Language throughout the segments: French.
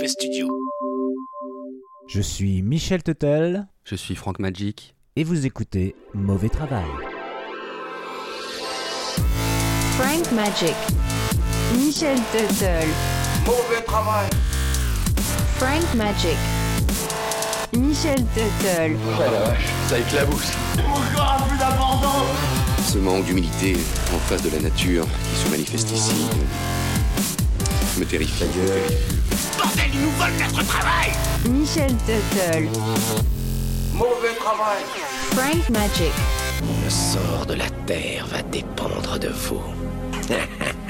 Mauvais Studio. Je suis Michel Tuttle Je suis Franck Magic. et vous écoutez Mauvais Travail. Frank Magic. Michel Tuttle. Mauvais travail. Frank Magic. Michel Tuttle. Oh la vache, ça éclabousse. Encore plus d'abandon Ce manque d'humilité en face de la nature qui se manifeste ici me terrifie. Bordel, ils nous volent notre travail Michel Tuttle. Mauvais travail. Frank Magic. Le sort de la Terre va dépendre de vous.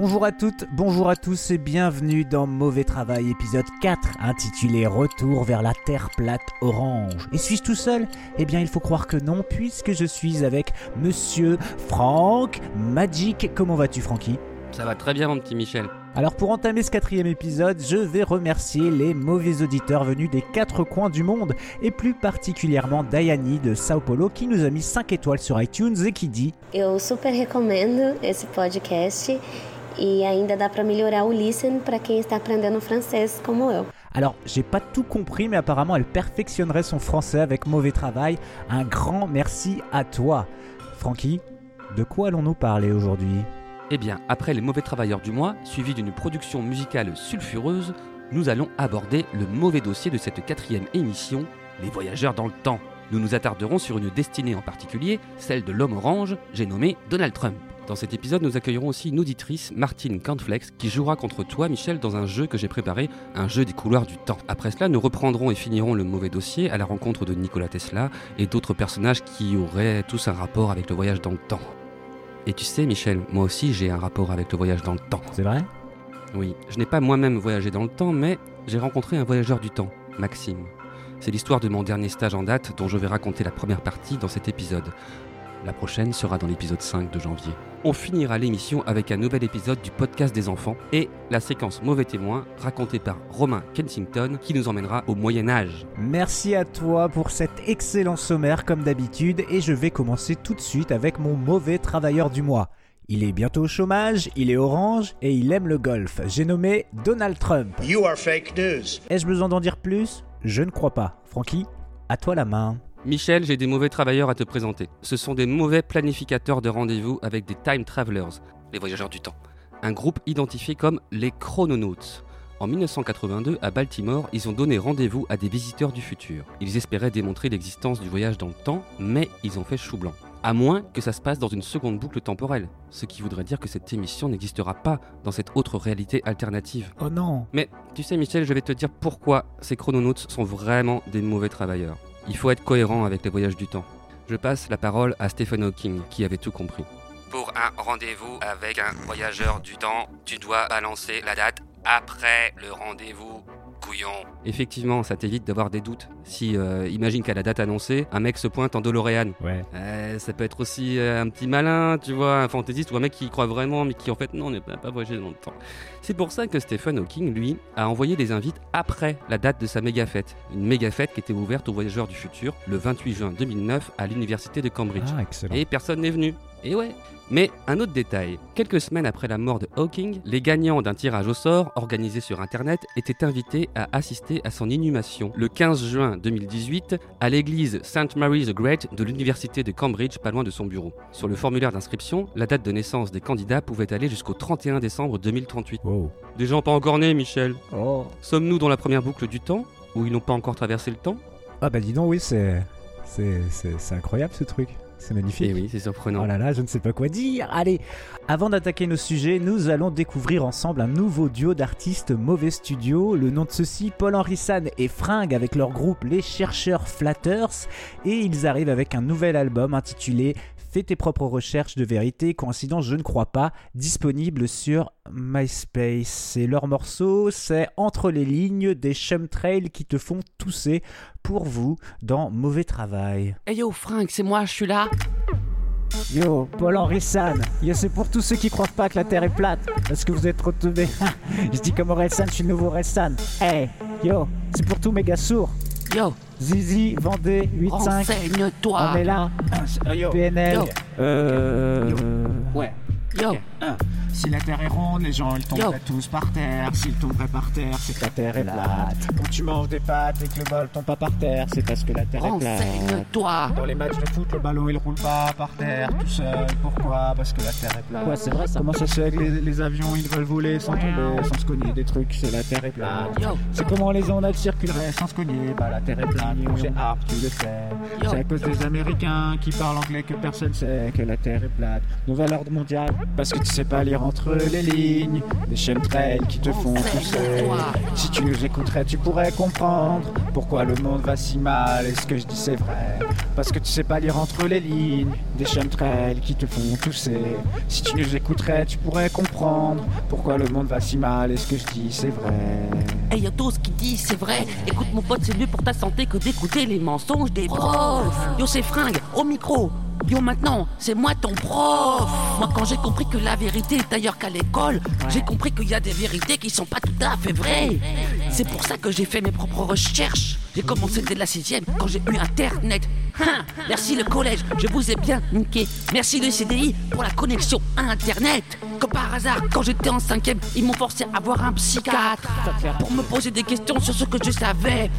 Bonjour à toutes, bonjour à tous et bienvenue dans Mauvais Travail épisode 4 intitulé Retour vers la Terre plate orange. Et suis-je tout seul? Eh bien il faut croire que non puisque je suis avec monsieur Franck Magic. Comment vas-tu Francky? Ça va très bien, mon petit Michel. Alors pour entamer ce quatrième épisode, je vais remercier les mauvais auditeurs venus des quatre coins du monde et plus particulièrement Dayani de Sao Paulo qui nous a mis 5 étoiles sur iTunes et qui dit Eu super recomendo esse podcast e ainda dá para melhorar o listen para quem está aprendendo francês como eu. Alors, j'ai pas tout compris, mais apparemment, elle perfectionnerait son français avec mauvais travail. Un grand merci à toi. Francky, de quoi allons-nous parler aujourd'hui? Eh bien, après les mauvais travailleurs du mois, suivi d'une production musicale sulfureuse, nous allons aborder le mauvais dossier de cette quatrième émission, les voyageurs dans le temps. Nous nous attarderons sur une destinée en particulier, celle de l'homme orange, j'ai nommé Donald Trump. Dans cet épisode, nous accueillerons aussi une auditrice, Martine Cornflex, qui jouera contre toi, Michel, dans un jeu que j'ai préparé, un jeu des couloirs du temps. Après cela, nous reprendrons et finirons le mauvais dossier à la rencontre de Nikola Tesla et d'autres personnages qui auraient tous un rapport avec le voyage dans le temps. Et tu sais, Michel, moi aussi j'ai un rapport avec le voyage dans le temps. C'est vrai? Oui, je n'ai pas moi-même voyagé dans le temps, mais j'ai rencontré un voyageur du temps, Maxime. C'est l'histoire de mon dernier stage en date dont je vais raconter la première partie dans cet épisode. La prochaine sera dans l'épisode 5 de janvier. On finira l'émission avec un nouvel épisode du podcast des enfants et la séquence Mauvais témoin racontée par Romain Kensington qui nous emmènera au Moyen Âge. Merci à toi pour cet excellent sommaire comme d'habitude et je vais commencer tout de suite avec mon mauvais travailleur du mois. Il est bientôt au chômage, il est orange et il aime le golf. J'ai nommé Donald Trump. You are fake news. Ai-je besoin d'en dire plus? Je ne crois pas. Francky, à toi la main. Michel, j'ai des mauvais travailleurs à te présenter. Ce sont des mauvais planificateurs de rendez-vous avec des time travelers, les voyageurs du temps. Un groupe identifié comme les chrononautes. En 1982, à Baltimore, ils ont donné rendez-vous à des visiteurs du futur. Ils espéraient démontrer l'existence du voyage dans le temps, mais ils ont fait chou blanc. À moins que ça se passe dans une seconde boucle temporelle, ce qui voudrait dire que cette émission n'existera pas dans cette autre réalité alternative. Oh non Mais tu sais Michel, je vais te dire pourquoi ces chrononautes sont vraiment des mauvais travailleurs. Il faut être cohérent avec les voyages du temps. Je passe la parole à Stephen Hawking, qui avait tout compris. Pour un rendez-vous avec un voyageur du temps, tu dois balancer la date après le rendez-vous. Couillon. Effectivement, ça t'évite d'avoir des doutes. Si, euh, imagine qu'à la date annoncée, un mec se pointe en DeLorean. Ouais. Euh, ça peut être aussi euh, un petit malin, tu vois, un fantaisiste ou un mec qui y croit vraiment, mais qui en fait non, n'est pas, pas voyagé dans le temps. C'est pour ça que Stephen Hawking, lui, a envoyé des invites après la date de sa méga fête. Une méga fête qui était ouverte aux voyageurs du futur le 28 juin 2009 à l'université de Cambridge. Ah, excellent. Et personne n'est venu. Et ouais. Mais un autre détail, quelques semaines après la mort de Hawking, les gagnants d'un tirage au sort organisé sur Internet étaient invités à assister à son inhumation le 15 juin 2018 à l'église St. Mary the Great de l'université de Cambridge, pas loin de son bureau. Sur le formulaire d'inscription, la date de naissance des candidats pouvait aller jusqu'au 31 décembre 2038. Wow. Des gens pas encore nés, Michel. Oh. Sommes-nous dans la première boucle du temps où ils n'ont pas encore traversé le temps? Ah bah dis donc, oui, c'est... C'est, c'est, c'est incroyable ce truc. C'est magnifique. Eh oui, c'est surprenant. Oh là là, je ne sais pas quoi dire. Allez, avant d'attaquer nos sujets, nous allons découvrir ensemble un nouveau duo d'artistes Mauvais Studio. Le nom de ceux-ci, Paul-Henri San et Fringue avec leur groupe Les Chercheurs Flatters. Et ils arrivent avec un nouvel album intitulé Fais tes propres recherches de vérité. Coïncidence, je ne crois pas. Disponible sur MySpace. Et leur morceau, c'est Entre les lignes des chemtrails qui te font tousser pour vous dans Mauvais Travail. Hey yo, Frank, c'est moi, je suis là. Yo, Paul-Henri San. Yo, c'est pour tous ceux qui croient pas que la Terre est plate. Parce que vous êtes trop teubés. je dis comme Orelsan, je suis le nouveau Orelsan. Hey, yo, c'est pour tous mes gars sourds. Yo, Zizi, Vendée, 8-5. renseigne-toi. On est là. Yo, PNL. Yo. Euh. ouais. Yo, Si la Terre est ronde, les gens ils tomberaient tous par terre. S'ils tomberaient par terre, c'est que la Terre est plate. Quand tu manges des pâtes et que le bol tombe pas par terre, c'est parce que la Terre est plate. renseigne-toi. Dans les matchs de foot, le ballon il roule pas par terre tout seul. Pourquoi? Parce que la Terre est plate. Ouais, c'est vrai ça. Comment ça se fait que les, les avions ils veulent voler sans tomber, sans se cogner des trucs? C'est la Terre est plate. C'est comment les ondes elles circuleraient sans se cogner? Bah la Terre est plate, c'est hard, tu le sais. C'est à cause des Américains qui parlent anglais que personne sait que la Terre est plate. Nouvel ordre mondial, parce que tu sais pas lire entre les lignes. Des chemtrails qui te font tousser. Si tu nous écouterais, tu pourrais comprendre pourquoi le monde va si mal. Et ce que je dis c'est vrai, parce que tu sais pas lire entre les lignes. Des chemtrails qui te font tousser. Si tu nous écouterais, tu pourrais comprendre pourquoi le monde va si mal. Et ce que je dis c'est vrai. Hey yo, tout ce qu'il dit, c'est vrai. Écoute mon pote, c'est mieux pour ta santé que d'écouter les mensonges des profs. Yo, c'est fringue, au micro. Yo, maintenant, c'est moi ton prof. Moi, quand j'ai compris que la vérité est ailleurs qu'à l'école, j'ai compris qu'il y a des vérités qui sont pas tout à fait vraies. C'est pour ça que j'ai fait mes propres recherches. J'ai commencé dès la sixième quand j'ai eu Internet. Hein, merci le collège, je vous ai bien niqué. Merci le CDI pour la connexion à Internet. Comme par hasard, quand j'étais en cinquième, ils m'ont forcé à voir un psychiatre pour me poser des questions sur ce que je savais.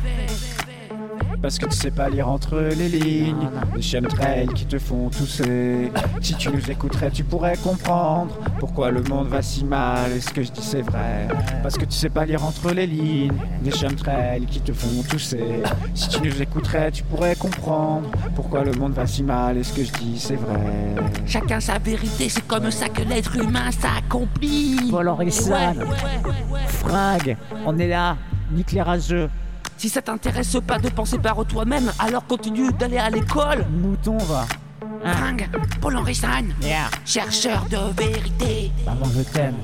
Parce que tu sais pas lire entre les lignes, des chemtrails qui te font tousser. Si tu nous écouterais, tu pourrais comprendre pourquoi le monde va si mal. Et ce que je dis, c'est vrai. Parce que tu sais pas lire entre les lignes, des chemtrails qui te font tousser. Si tu nous écouterais, tu pourrais comprendre pourquoi le monde va si mal. Et ce que je dis, c'est vrai. Chacun sa vérité, c'est comme ça que l'être humain s'accomplit. Paul Henri San. Ouais, ouais, ouais. Fringue, on est là. Nique les rageux. Si ça t'intéresse pas de penser par toi-même, alors continue d'aller à l'école. Mouton va. Fringue, Paul Henri San, Yeah. chercheur de vérité. Maman, je t'aime.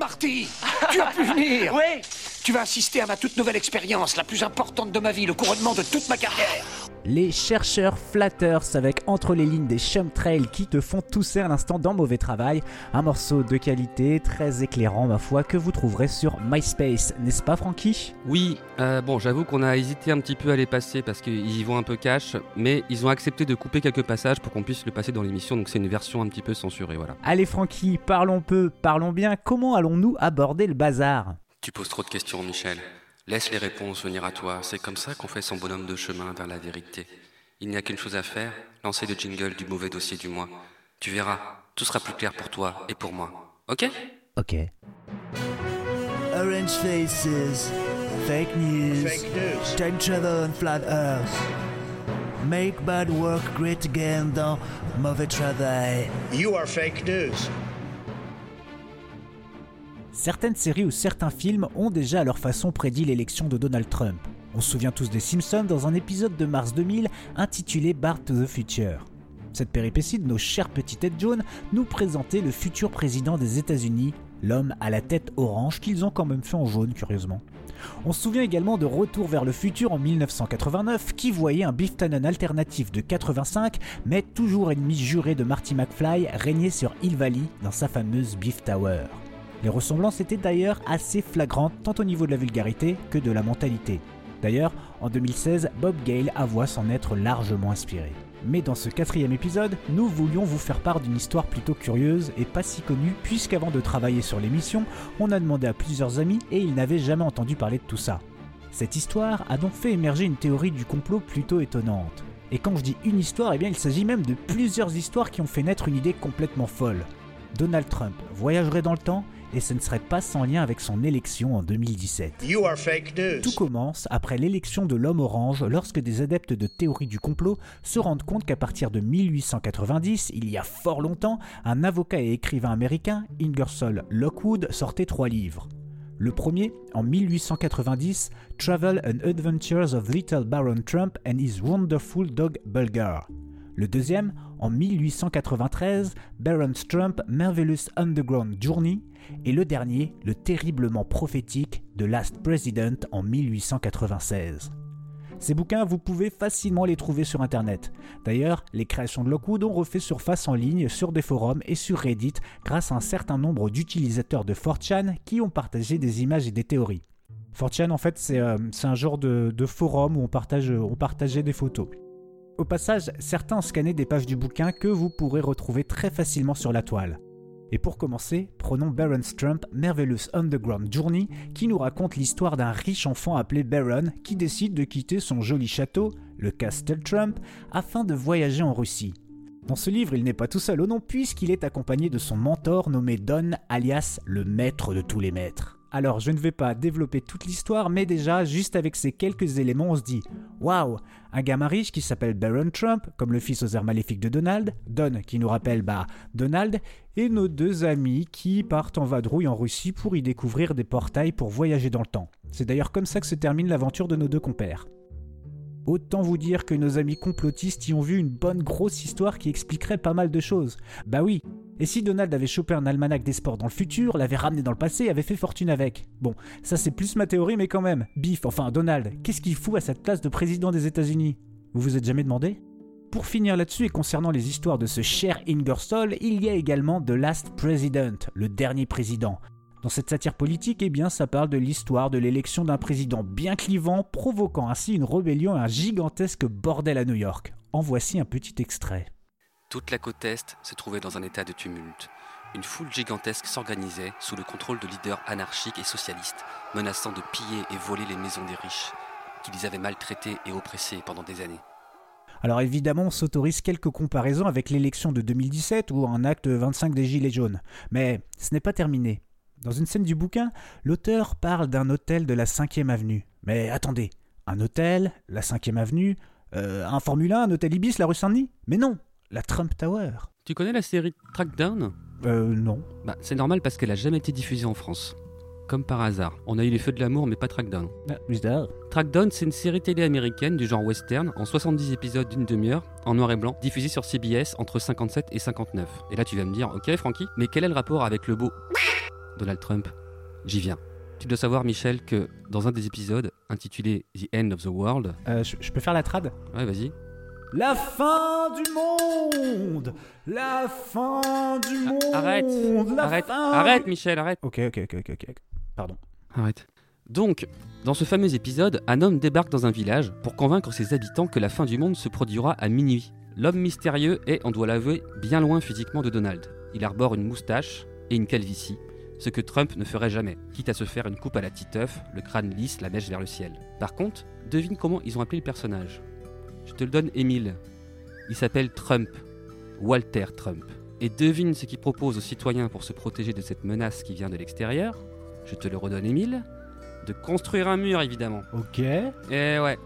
Marty, tu as pu venir Oui Tu vas assister à ma toute nouvelle expérience, la plus importante de ma vie, le couronnement de toute ma carrière. Les chercheurs flatters avec entre les lignes des chemtrails qui te font tousser un instant dans mauvais travail. Un morceau de qualité très éclairant, ma foi, que vous trouverez sur MySpace, n'est-ce pas, Francky? Oui, euh, bon, j'avoue qu'on a hésité un petit peu à les passer parce qu'ils y vont un peu cash, mais ils ont accepté de couper quelques passages pour qu'on puisse le passer dans l'émission, donc c'est une version un petit peu censurée, voilà. Allez, Francky, parlons peu, parlons bien. Comment allons-nous aborder le bazar? Tu poses trop de questions, Michel. Laisse les réponses venir à toi. C'est comme ça qu'on fait son bonhomme de chemin vers la vérité. Il n'y a qu'une chose à faire, lancer le jingle du mauvais dossier du mois. Tu verras, tout sera plus clair pour toi et pour moi. Ok? Ok. Orange faces, fake news, time travel and flat earth. Make bad work great again dans Mauvais Travail. You are fake news. Certaines séries ou certains films ont déjà à leur façon prédit l'élection de Donald Trump. On se souvient tous des Simpsons dans un épisode de mars 2000 intitulé Bar to the Future. Cette péripétie de nos chères petites têtes jaunes nous présentait le futur président des États-Unis, l'homme à la tête orange qu'ils ont quand même fait en jaune curieusement. On se souvient également de Retour vers le futur en 1989 qui voyait un Biff Tannen alternatif de 85 mais toujours ennemi juré de Marty McFly régner sur Hill Valley dans sa fameuse Beef Tower. Les ressemblances étaient d'ailleurs assez flagrantes tant au niveau de la vulgarité que de la mentalité. D'ailleurs, en 2016, Bob Gale avoua s'en être largement inspiré. Mais dans ce quatrième épisode, nous voulions vous faire part d'une histoire plutôt curieuse et pas si connue, puisqu'avant de travailler sur l'émission, on a demandé à plusieurs amis et ils n'avaient jamais entendu parler de tout ça. Cette histoire a donc fait émerger une théorie du complot plutôt étonnante. Et quand je dis une histoire, eh bien il s'agit même de plusieurs histoires qui ont fait naître une idée complètement folle. Donald Trump voyagerait dans le temps et ce ne serait pas sans lien avec son élection en 2017. You are fake news. Tout commence après l'élection de l'homme orange lorsque des adeptes de théorie du complot se rendent compte qu'à partir de 1890, il y a fort longtemps, un avocat et écrivain américain, Ingersoll Lockwood, sortait trois livres. Le premier, en 1890, Travel and Adventures of Little Baron Trump and His Wonderful Dog Bulgar. Le deuxième, en 1893, Baron Trump Marvelous Underground Journey. Et le dernier, le terriblement prophétique The Last President en 1896. Ces bouquins, vous pouvez facilement les trouver sur Internet. D'ailleurs, les créations de Lockwood ont refait surface en ligne sur des forums et sur Reddit grâce à un certain nombre d'utilisateurs de 4chan qui ont partagé des images et des théories. 4chan, en fait, c'est euh, c'est un genre de, forum où on, partage, on partageait des photos. Au passage, certains ont des pages du bouquin que vous pourrez retrouver très facilement sur la toile. Et pour commencer, prenons Baron's Trump Marvelous Underground Journey qui nous raconte l'histoire d'un riche enfant appelé Baron qui décide de quitter son joli château, le Castle Trump, afin de voyager en Russie. Dans ce livre, il n'est pas tout seul au nom puisqu'il est accompagné de son mentor nommé Don, alias le maître de tous les maîtres. Alors, je ne vais pas développer toute l'histoire, mais déjà, juste avec ces quelques éléments, on se dit Waouh Un gamin riche qui s'appelle Baron Trump, comme le fils aux airs maléfiques de Donald, Don qui nous rappelle, bah, Donald, et nos deux amis qui partent en vadrouille en Russie pour y découvrir des portails pour voyager dans le temps. C'est d'ailleurs comme ça que se termine l'aventure de nos deux compères. Autant vous dire que nos amis complotistes y ont vu une bonne grosse histoire qui expliquerait pas mal de choses. Bah oui. Et si Donald avait chopé un almanach des sports dans le futur, l'avait ramené dans le passé et avait fait fortune avec Bon, ça c'est plus ma théorie, mais quand même. Biff, enfin Donald, qu'est-ce qu'il fout à cette place de président des États-Unis? Vous vous êtes jamais demandé? Pour finir là-dessus et concernant les histoires de ce cher Ingersoll, il y a également The Last President, le dernier président, dans cette satire politique, eh bien, ça parle de l'histoire de l'élection d'un président bien clivant, provoquant ainsi une rébellion et un gigantesque bordel à New York. En voici un petit extrait. Toute la côte Est se trouvait dans un état de tumulte. Une foule gigantesque s'organisait sous le contrôle de leaders anarchiques et socialistes, menaçant de piller et voler les maisons des riches, qui les avaient maltraités et oppressés pendant des années. Alors évidemment, on s'autorise quelques comparaisons avec l'élection de 2017 ou un acte 25 des Gilets jaunes. Mais ce n'est pas terminé. Dans une scène du bouquin, l'auteur parle d'un hôtel de la 5ème avenue. Mais attendez, un hôtel, la 5ème avenue, euh, un Formule 1, un hôtel Ibis, la rue Saint-Denis? Mais non, la Trump Tower. Tu connais la série Trackdown? Euh, non. Bah, c'est normal parce qu'elle a jamais été diffusée en France. Comme par hasard. On a eu les feux de l'amour, mais pas Trackdown. Ah, bizarre. Trackdown, c'est une série télé américaine du genre western, en 70 épisodes d'une demi-heure, en noir et blanc, diffusée sur CBS entre 57 et 59. Et là, tu vas me dire, ok, Francky, mais quel est le rapport avec le beau Donald Trump? J'y viens. Tu dois savoir, Michel, que dans un des épisodes, intitulé The End of the World. Euh, je, je peux faire la trad? Ouais, vas-y. La fin du monde La fin du monde Arrête La Arrête fin Arrête, Michel, arrête Ok, ok, ok, ok, ok. Pardon. Arrête. Donc, dans ce fameux épisode, un homme débarque dans un village pour convaincre ses habitants que la fin du monde se produira à minuit. L'homme mystérieux est, on doit l'avouer, bien loin physiquement de Donald. Il arbore une moustache et une calvitie, ce que Trump ne ferait jamais, quitte à se faire une coupe à la titeuf, le crâne lisse, la mèche vers le ciel. Par contre, devine comment ils ont appelé le personnage. Je te le donne, Émile. Il s'appelle Trump, Walter Trump. Et devine ce qu'il propose aux citoyens pour se protéger de cette menace qui vient de l'extérieur. Je te le redonne, Émile. De construire un mur, évidemment. Ok. Et ouais.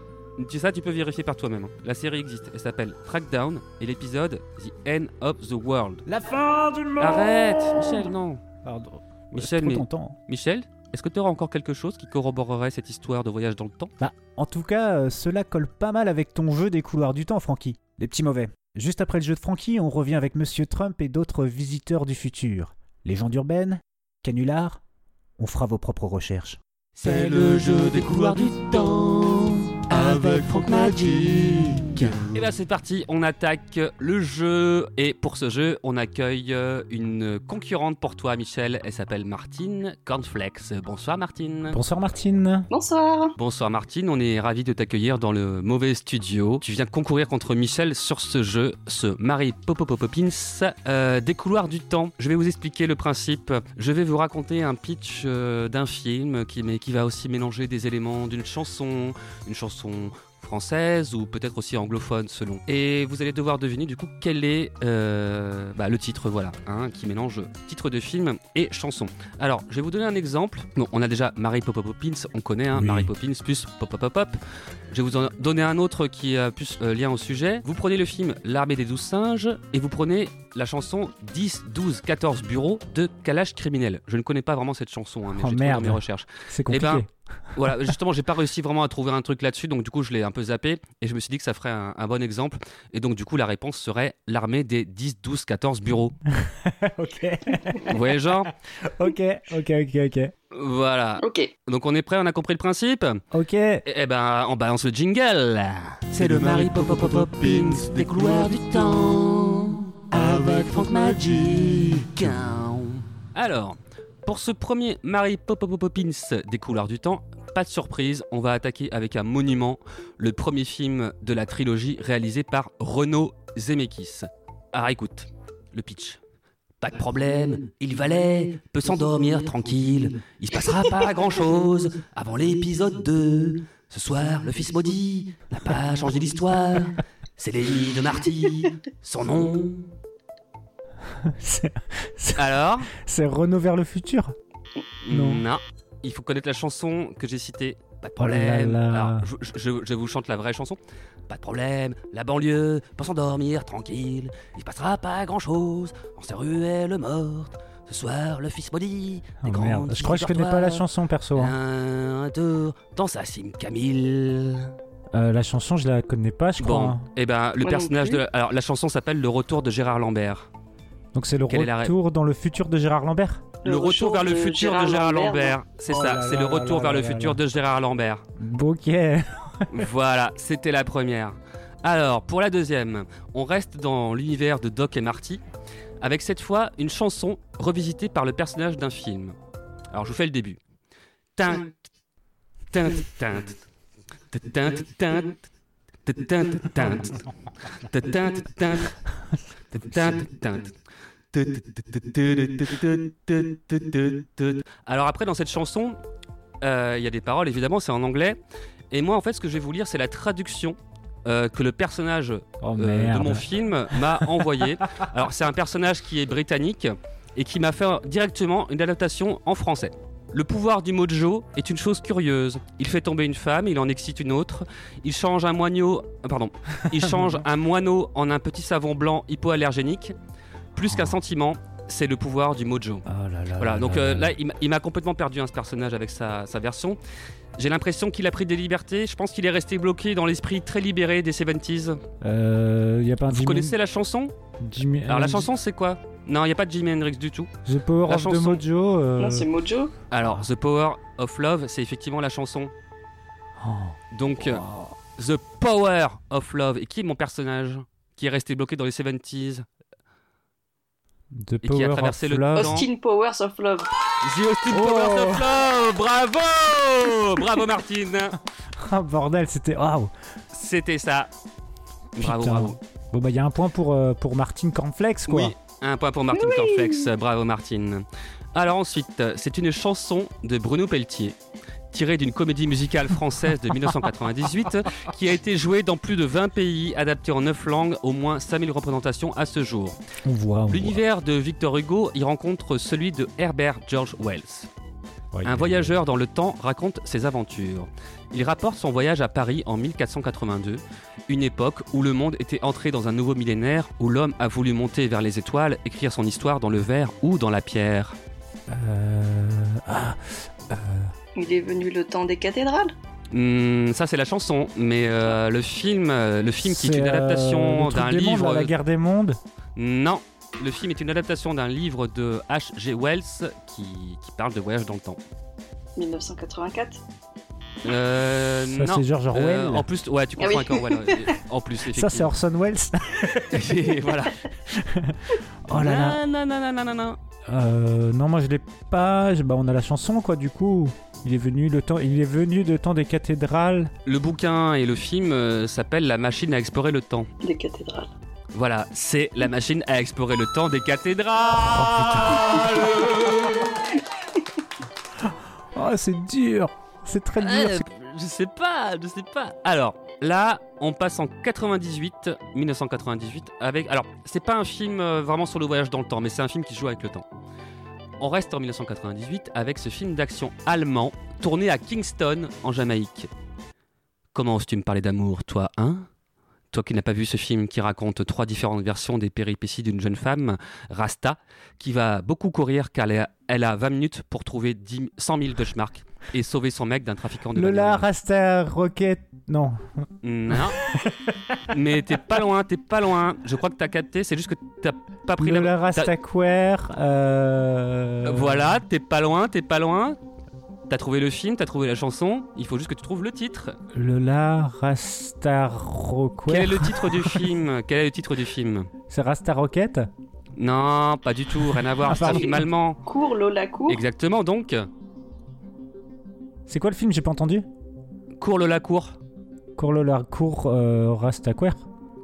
Tu ça, tu peux vérifier par toi-même. hein. La série existe. Elle s'appelle Trackdown et l'épisode The End of the World. La fin du monde Arrête, Michel, non. Pardon. Michel, trop mais-. Michel, est-ce que tu auras encore quelque chose qui corroborerait cette histoire de voyage dans le temps? Bah, en tout cas, euh, cela colle pas mal avec ton jeu des couloirs du temps, Francky. Les petits mauvais. Juste après le jeu de Francky, on revient avec Monsieur Trump et d'autres visiteurs du futur. Légendes urbaines Canular On fera vos propres recherches. C'est le jeu des couloirs du temps avec Franck Magic. Et là c'est parti, on attaque le jeu et pour ce jeu on accueille euh, une concurrente pour toi Michel, elle s'appelle Martine Cornflex. Bonsoir Martine. Bonsoir Martine. Bonsoir. Bonsoir Martine, on est ravi de t'accueillir dans le mauvais studio. Tu viens concourir contre Michel sur ce jeu, ce Marie Popopopopins euh, des couloirs du temps. Je vais vous expliquer le principe. Je vais vous raconter un pitch euh, d'un film qui, mais qui va aussi mélanger des éléments d'une chanson, une chanson française ou peut-être aussi anglophone selon. Et vous allez devoir deviner du coup quel est euh, bah, le titre, voilà, hein, qui mélange titre de film et chanson. Alors, je vais vous donner un exemple. Bon, on a déjà Mary Poppins, on connaît, hein, Oui. Mary Poppins plus Pop Pop Pop Pop. Je vais vous en donner un autre qui a plus euh, lien au sujet. Vous prenez le film L'armée des douze singes et vous prenez la chanson 10, 12, 14 bureaux de Kalash criminel. Je ne connais pas vraiment cette chanson, hein, mais Oh, j'ai mes recherches. C'est Eh compliqué. ben, voilà, justement, j'ai pas réussi vraiment à trouver un truc là-dessus, donc du coup, je l'ai un peu zappé et je me suis dit que ça ferait un, un bon exemple. Et donc, du coup, la réponse serait l'armée des 10, 12, 14 bureaux. ok. Vous voyez genre ok, ok, ok, ok. Voilà. Ok. Donc, on est prêt, on a compris le principe? Ok. Eh ben, on balance le jingle. C'est le Mary Poppins des couloirs du temps avec Franck Magic. Alors, pour ce premier Mary Poppins des couloirs du temps, pas de surprise, on va attaquer avec un monument, le premier film de la trilogie réalisé par Renaud Zemeckis. Alors écoute, le pitch. Pas de problème, il valait, peut s'endormir tranquille, il se passera pas grand chose avant l'épisode 2. Ce soir, le fils maudit n'a pas changé l'histoire, c'est l'ennemi de Marty, son nom. C'est- c'est- Alors C'est Renault vers le futur Non. il faut connaître la chanson que j'ai citée. Pas de Oh là problème. là. Alors, je, je- je vous chante la vraie chanson. Pas de problème, la banlieue peut s'endormir tranquille. Il se passera pas grand chose en ces ruelles mortes. Ce soir, le fils maudit. Oh des merde, je crois que je connais pas la chanson perso. hein. Un, tour dans sa cime Camille. Euh, la chanson, je la connais pas, je crois. Bon, hein. et ben le Moi non personnage de. Alors la chanson s'appelle Le retour de Gérard Lambert. Donc c'est le Quelle est la retour dans le futur de Gérard Lambert Le, retour, vers le futur Gérard de Gérard Lambert, Lambert. C'est Oh ça, c'est le retour là vers le là futur là. de Gérard Lambert. Ok. voilà, c'était la première. Alors, pour la deuxième, on reste dans l'univers de Doc et Marty, avec cette fois une chanson revisitée par le personnage d'un film. Alors, je vous fais le début. Alors après, dans cette chanson, euh, il y a des paroles, évidemment, c'est en anglais. Et moi, en fait, ce que je vais vous lire, c'est la traduction euh, que le personnage Oh euh, de mon film m'a envoyé. Alors, c'est un personnage qui est britannique et qui m'a fait directement une adaptation en français. Le pouvoir du mojo est une chose curieuse. Il fait tomber une femme, il en excite une autre. Il change un moineau, pardon, il change un moineau en un petit savon blanc hypoallergénique. Plus qu'un sentiment, c'est le pouvoir du mojo. Oh là là Voilà, là donc là euh, là. là, il m'a- complètement perdu hein, ce personnage avec sa, sa version. J'ai l'impression qu'il a pris des libertés. Je pense qu'il est resté bloqué dans l'esprit très libéré des 70s. Euh, y a pas un Vous connaissez la chanson? Alors la euh, chanson c'est quoi? Non, il n'y a pas de Jimi Hendrix du tout. The Power La of the chanson- Mojo. euh, Non, c'est Mojo. Alors The Power of Love, c'est effectivement la chanson. oh. Donc The Power of Love. Et qui est mon personnage qui est resté bloqué dans les 70s The Et qui a Power traversé of le Love. temps. Austin Powers of Love. The Austin Oh. Powers of Love Bravo Bravo Martine Ah bordel, c'était. Waouh. C'était ça. Bravo, Putain. bravo. Bon bah il y a un point pour euh, pour Martin Cornflakes quoi. Oui, un point pour Martine Cornflex. Bravo Martine. Alors ensuite, c'est une chanson de Bruno Pelletier, tirée d'une comédie musicale française de 1998, qui a été jouée dans plus de 20 pays, adaptée en 9 langues, au moins 5000 représentations à ce jour. L'univers de Victor Hugo y rencontre celui de Herbert George Wells. Ouais, Un voyageur dans le temps raconte ses aventures. Il rapporte son voyage à Paris en 1482, une époque où le monde était entré dans un nouveau millénaire, où l'homme a voulu monter vers les étoiles, écrire son histoire dans le verre ou dans la pierre. Euh... Ah. euh, Il est venu le temps des cathédrales. Hmm, ça c'est la chanson, mais euh, le film, euh, le film qui est une euh, adaptation d'un mondes, livre. la guerre des mondes. Non, le film est une adaptation d'un livre de H.G. Wells qui, qui parle de voyage dans le temps. 1984. Euh, Ça, non. c'est George Orwell. Euh, en plus, ouais, tu Ah confonds oui. ouais. En plus, Ça c'est Orson Welles. Et voilà. oh là là. Non, non, non, non, non, non. Euh, non moi je l'ai pas. Bah on a la chanson quoi du coup. Il est venu le temps. Il est venu de temps des cathédrales. Le bouquin et le film euh, s'appellent La machine à explorer le temps. Des cathédrales. Voilà, c'est la machine à explorer le temps des cathédrales. Oh c'est dur. C'est très dur. Euh, je sais pas, je sais pas. Alors, là, on passe en 98, 1998, avec. Alors, c'est pas un film euh, vraiment sur le voyage dans le temps, mais c'est un film qui joue avec le temps. On reste en 1998 avec ce film d'action allemand tourné à Kingston, en Jamaïque. Comment oses-tu me parler d'amour, toi, hein? Toi qui n'as pas vu ce film qui raconte trois différentes versions des péripéties d'une jeune femme, Rasta, qui va beaucoup courir car elle a, elle a 20 minutes pour trouver 10 100 000 Deutschmark et sauver son mec d'un trafiquant de Lola. Rasta Rocket. Non. Non. Mais t'es pas loin, t'es pas loin. Je crois que t'as capté, c'est juste que t'as pas pris Lola la... Rasta Queer. Euh... Voilà, t'es pas loin, t'es pas loin. T'as trouvé le film, t'as trouvé la chanson, il faut juste que tu trouves le titre. Lola Rasta Rocket. Quel est le titre du film? Quel est le titre du film? C'est Rasta Rocket? Non, pas du tout, rien à voir, Ah, c'est un film allemand. Cours, Lola, cours. Exactement, donc. C'est quoi le film J'ai pas entendu? Cours Lola cours. Cours Lola, cours euh, Rastaquer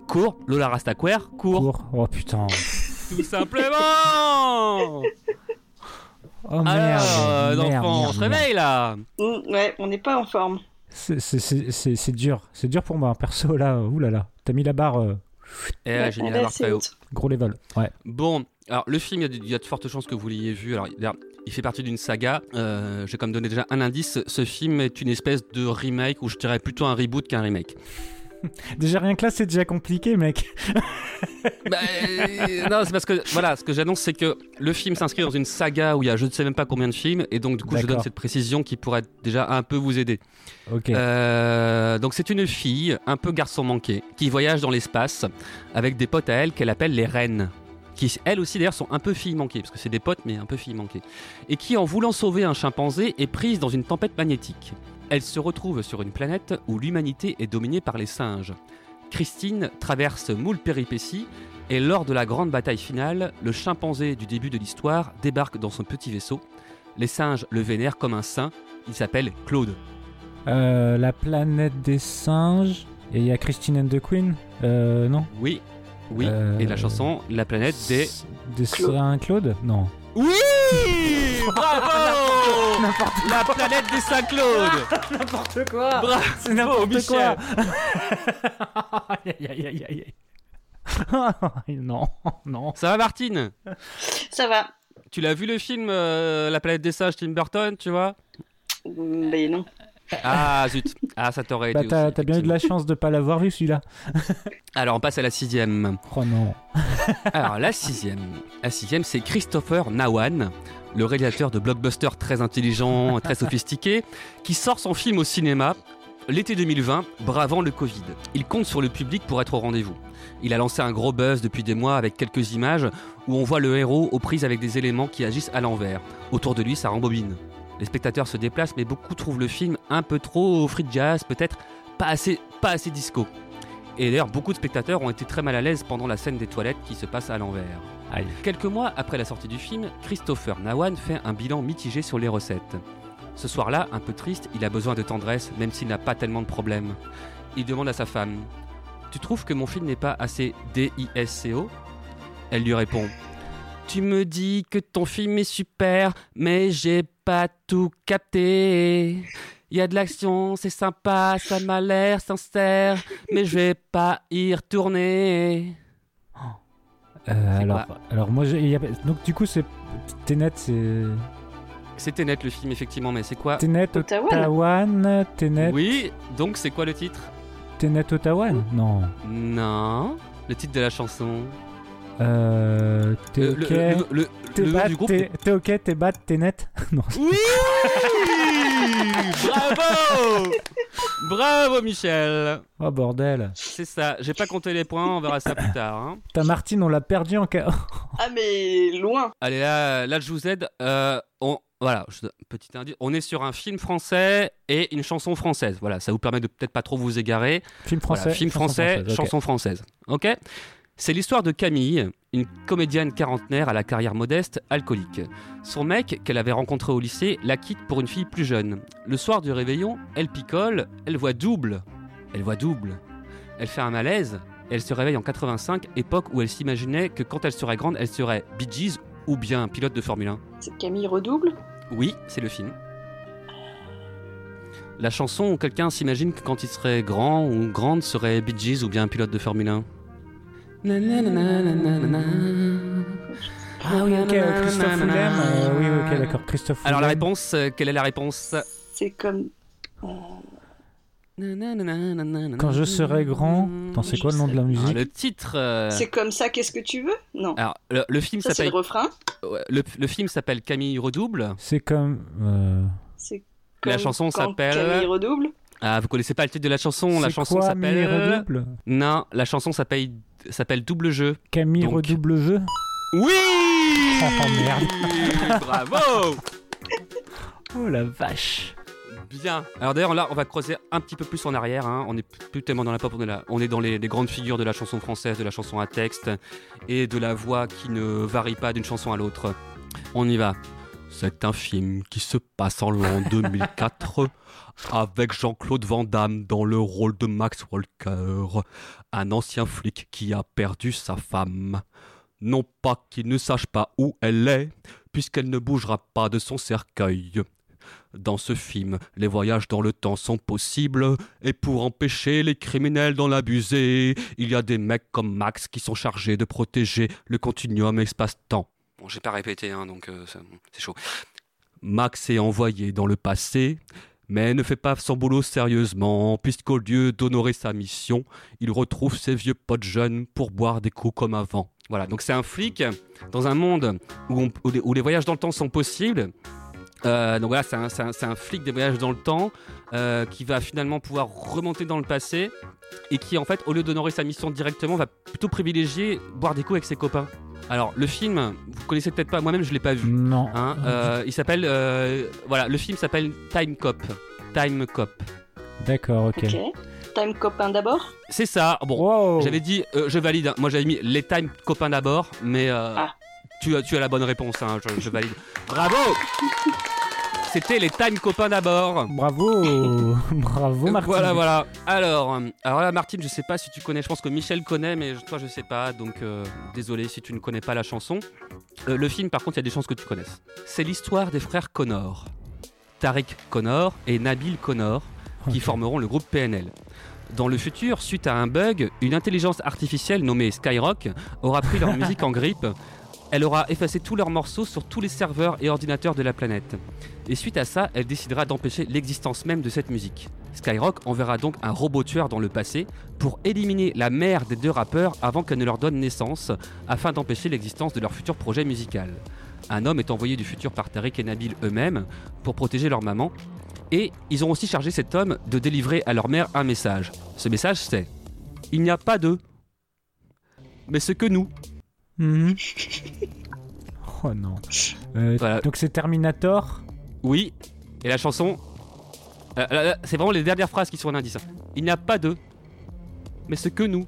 Cours Lola Rastaquer, cours. Cours. Oh putain. Tout simplement Oh merde. Alors, euh, on merde, se réveille là Mm, ouais, on n'est pas en forme. C'est- C'est c'est- c'est- c'est dur. C'est dur pour moi, perso là. Oulala. T'as mis la barre. euh, Eh ouais, j'ai mis la barre assez très haut. gros level. Ouais. Bon, alors le film, il y a de- il y, a de fortes chances que vous l'ayez vu. Alors, il- il fait partie d'une saga. Euh, J'ai comme donné déjà un indice. Ce film est une espèce de remake, ou je dirais plutôt un reboot qu'un remake. Déjà rien que là, c'est déjà compliqué, mec. Bah, euh, non, c'est parce que voilà, ce que j'annonce, c'est que le film s'inscrit dans une saga où il y a je ne sais même pas combien de films, et donc du coup, je donne cette précision qui pourrait déjà un peu vous aider. Ok. Euh, donc c'est une fille, un peu garçon manqué, qui voyage dans l'espace avec des potes à elle qu'elle appelle les reines. Qui elles aussi d'ailleurs sont un peu filles manquées, parce que c'est des potes mais un peu filles manquées. Et qui en voulant sauver un chimpanzé est prise dans une tempête magnétique. Elle se retrouve sur une planète où l'humanité est dominée par les singes. Christine traverse moult péripéties et lors de la grande bataille finale, le chimpanzé du début de l'histoire débarque dans son petit vaisseau. Les singes le vénèrent comme un saint, il s'appelle Claude. Euh, la planète des singes. Et il y a Christine and the Queen. Euh, non? Oui, oui. Euh, Et la chanson La planète des. Des Saint-Claude Non. Oui Bravo La planète des Saint-Claude N'importe quoi Bravo C'est n'importe Michel. quoi Aïe, aïe, aïe, aïe, aïe. Non, non. Ça va Martine? Ça va. Tu l'as vu le film euh, La planète des singes Tim Burton, tu vois? Mm, Mais non. Ah zut Ah ça t'aurait Bah, été t'as aussi, t'as bien eu de la chance de pas l'avoir vu celui-là. Alors on passe à la sixième. Oh non. Alors la sixième. La sixième c'est Christopher Nawan, le réalisateur de blockbusters très intelligent, très sophistiqué, qui sort son film au cinéma l'été 2020, bravant le Covid. Il compte sur le public pour être au rendez-vous. Il a lancé un gros buzz depuis des mois avec quelques images où on voit le héros aux prises avec des éléments qui agissent à l'envers. Autour de lui, ça rembobine. Les spectateurs se déplacent, mais beaucoup trouvent le film un peu trop free jazz, peut-être pas assez, pas assez disco. Et d'ailleurs, beaucoup de spectateurs ont été très mal à l'aise pendant la scène des toilettes qui se passe à l'envers. Quelques mois après la sortie du film, Christopher Nawan fait un bilan mitigé sur les recettes. Ce soir-là, un peu triste, il a besoin de tendresse, même s'il n'a pas tellement de problèmes. Il demande à sa femme Tu trouves que mon film n'est pas assez D-I-S-C-O Elle lui répond Tu me dis que ton film est super, mais j'ai pas tout capté. Il y a de l'action, c'est sympa, ça m'a l'air sincère, mais je vais pas y retourner. Euh, C'est alors, quoi alors moi, y a- donc du coup, c'est Ténet, c'est C'était net le film, effectivement, mais c'est quoi Ténet Ottawa. Ottawa, Ténet, Oui, donc c'est quoi le titre? Ténet Ottawa? Non. Non. Le titre de la chanson? Euh, t'es ok. le- le- le- T'es du groupe, t'es t'es ok, t'es bad, t'es net. Non. Oui Bravo Bravo Michel Oh bordel. C'est ça, j'ai pas compté les points, on verra ça plus tard. hein. Ta Martine, on l'a perdu en cas. Ah, mais loin. Allez là, là je vous aide. Euh, on, voilà, je- petit indice, on est sur un film français et une chanson française. Voilà, ça vous permet de peut-être pas trop vous égarer. Film Voilà, français. film chanson français, française, chanson française. Ok C'est l'histoire de Camille, une comédienne quarantenaire à la carrière modeste, alcoolique. Son mec, qu'elle avait rencontré au lycée, la quitte pour une fille plus jeune. Le soir du réveillon, elle picole, elle voit double. Elle voit double. Elle fait un malaise, elle se réveille en 85, époque où elle s'imaginait que quand elle serait grande, elle serait Bee Gees ou bien pilote de Formule 1. C'est Camille Redouble? Oui, c'est le film. La chanson où quelqu'un s'imagine que quand il serait grand ou grande serait Bee Gees ou bien un pilote de Formule 1. Ah oui, ok, euh, Christophe Willem. euh, oui, oui, ok, d'accord. Christophe Alors la réponse, euh, quelle est la réponse C'est comme. Quand je serai grand. Attends, c'est quoi le nom de la Ah, musique Le titre. euh, C'est comme ça, qu'est-ce que tu veux Non. Alors le, le film Ça, c'est s'appelle. le refrain. Ouais, Le, le film s'appelle Camille redouble. C'est comme. euh, C'est La chanson quand s'appelle. Camille Redouble. Ah, vous connaissez pas le titre de la chanson? La chanson s'appelle. Non, la chanson s'appelle s'appelle Double Jeu. Camille Donc- redouble jeu? Oui Oh merde. Bravo Oh la vache. Bien. Alors d'ailleurs là, on va creuser un petit peu plus en arrière. hein. On n'est plus tellement dans la pop, on est là. On est dans les, les grandes figures de la chanson française, de la chanson à texte et de la voix qui ne varie pas d'une chanson à l'autre. On y va. C'est un film qui se passe en l'an 2004 avec Jean-Claude Van Damme dans le rôle de Max Walker, un ancien flic qui a perdu sa femme. Non pas qu'il ne sache pas où elle est, puisqu'elle ne bougera pas de son cercueil. Dans ce film, les voyages dans le temps sont possibles, et pour empêcher les criminels d'en abuser, il y a des mecs comme Max qui sont chargés de protéger le continuum espace-temps. Bon, j'ai pas répété, hein, donc euh, c'est chaud. Max est envoyé dans le passé, mais ne fait pas son boulot sérieusement, puisqu'au lieu d'honorer sa mission, il retrouve ses vieux potes jeunes pour boire des coups comme avant. Voilà, donc c'est un flic dans un monde où, les- voyages dans le temps sont possibles. Euh, donc voilà, c'est un flic des voyages dans le temps euh, qui va finalement pouvoir remonter dans le passé et qui en fait, au lieu d'honorer sa mission directement, va plutôt privilégier boire des coups avec ses copains. Alors le film, vous connaissez peut-être pas, moi-même je l'ai pas vu. Non. Hein, euh, il s'appelle, euh, voilà, le film s'appelle Time Cop. Time Cop. D'accord, ok. Ok. Time copain d'abord C'est ça. Bon, j'avais dit, euh, je valide. hein. Moi, j'avais mis les Time copains d'abord, mais euh, Ah. tu, as, tu as la bonne réponse. hein. Je, je valide. Bravo. C'était les Time copains d'abord. Bravo, bravo Martin. Voilà, voilà. Alors, euh, alors là, Martine, je sais pas si tu connais. Je pense que Michel connaît, mais toi, je sais pas. Donc, euh, désolé si tu ne connais pas la chanson. Euh, le film, par contre, il y a des chances que tu connaisses. C'est l'histoire des frères Connor, Tarek Connor et Nabil Connor, qui formeront le groupe PNL. Dans le futur, suite à un bug, une intelligence artificielle nommée Skyrock aura pris leur musique en grippe. Elle aura effacé tous leurs morceaux sur tous les serveurs et ordinateurs de la planète. Et suite à ça, elle décidera d'empêcher l'existence même de cette musique. Skyrock enverra donc un robot tueur dans le passé pour éliminer la mère des deux rappeurs avant qu'elle ne leur donne naissance, afin d'empêcher l'existence de leur futur projet musical. Un homme est envoyé du futur par Tarek et Nabil eux-mêmes pour protéger leur maman, et ils ont aussi chargé cet homme de délivrer à leur mère un message. Ce message c'est Il n'y a pas d'eux, mais ce que nous. Mhm. Oh non. Euh, Voilà. Donc c'est Terminator. Oui, et la chanson, euh, c'est vraiment les dernières phrases qui sont un indice. hein. Il n'y a pas d'eux, mais ce que nous.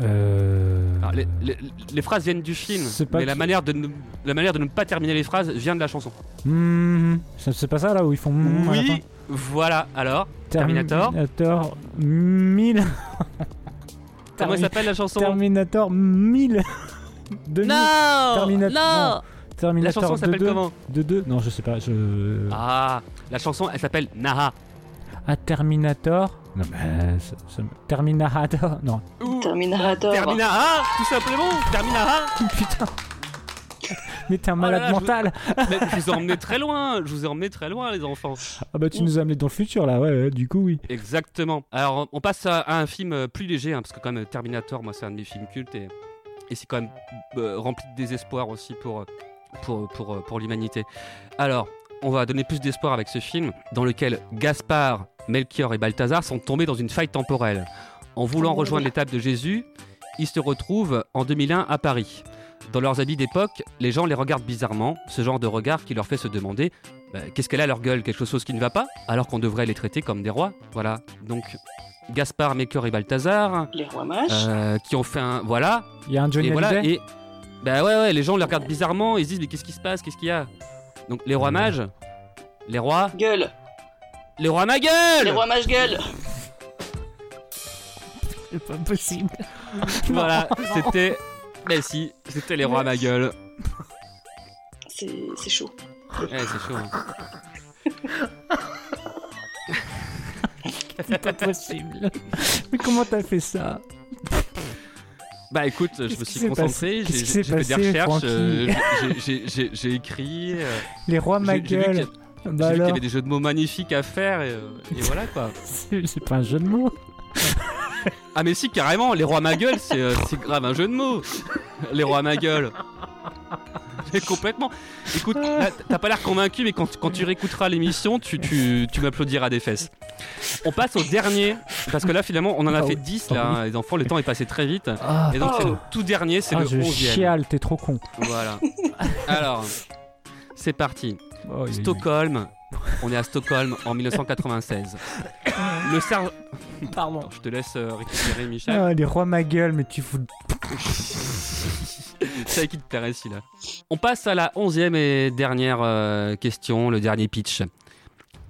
Euh... Alors, les, les- les phrases viennent du film, C'est pas mais la qui- manière, de ne, la manière de ne pas terminer les phrases vient de la chanson. Mhm. Ça- C'est pas ça là où ils font. fin Oui, voilà, alors, Terminator. Terminator 1000. Comment elle s'appelle la chanson? Terminator 1000. 2000. Non Terminator. Non Terminator La chanson s'appelle 2, comment 2 Non, je sais pas. Je... Ah, la chanson, elle s'appelle Naha. Ah, Terminator Non, mais. ça- ça- Terminator Non. Terminator. Terminaha, tout simplement Terminaha Putain Mais t'es un Oh là malade là, je vous- mental Mais je vous ai emmené très loin, je vous ai emmené très loin, les enfants. Ah bah tu nous as amené dans le futur là, ouais, ouais, du coup oui. Exactement. Alors, on passe à, à un film plus léger, hein, parce que quand même Terminator, moi, c'est un de mes films cultes et, et c'est quand même euh, rempli de désespoir aussi pour, euh, pour, pour, euh, pour l'humanité. Alors, on va donner plus d'espoir avec ce film, dans lequel Gaspard, Melchior et Balthazar sont tombés dans une faille temporelle. En voulant rejoindre l'étape de Jésus, ils se retrouvent en 2001 à Paris. Dans leurs habits d'époque, les gens les regardent bizarrement, ce genre de regard qui leur fait se demander bah, qu'est-ce qu'elle a leur gueule, quelque chose qui ne va pas, alors qu'on devrait les traiter comme des rois. Voilà. Donc Gaspard, Melchior et Balthazar, Les rois mages. euh, qui ont fait un voilà. Il y a un Johnny et voilà et bah ouais ouais, les gens les regardent bizarrement, ils se disent mais qu'est-ce qui se passe, qu'est-ce qu'il y a? Donc les rois mages, les rois, Gueule. les rois ma gueule. Les rois mages gueule. C'est pas possible. Voilà, c'était. Si, c'était les rois ma gueule. C'est c'est chaud. Ouais, c'est chaud. hein. C'est pas possible. Mais comment t'as fait ça? Bah écoute, je me suis concentré, j'ai fait des recherches, euh, j'ai- écrit. euh, Les rois ma gueule. Bah J'ai vu qu'il y avait des jeux de mots magnifiques à faire et, euh, et voilà quoi. C'est pas un jeu de mots. Ah mais si carrément, les rois ma gueule, c'est euh, c'est grave un jeu de mots. Les rois ma gueule. Mais complètement. Écoute, t'as pas l'air convaincu, mais quand, quand tu réécouteras l'émission, tu, tu, tu m'applaudiras des fesses. On passe au dernier, parce que là finalement on en a Ah fait oui. 10 Ah là, hein, les enfants, le temps est passé très vite. Ah. Et donc c'est le tout dernier, c'est Ah, le je 11 chiale, t'es trop con. Voilà. Alors, c'est parti. Oh, Stockholm. On est à Stockholm en 1996. Le sergent. Pardon. Je te laisse euh, récupérer, Michel. Ah, les rois ma gueule, mais tu fous. C'est qui te plairait celui-là. On passe à la onzième et dernière euh, question, le dernier pitch.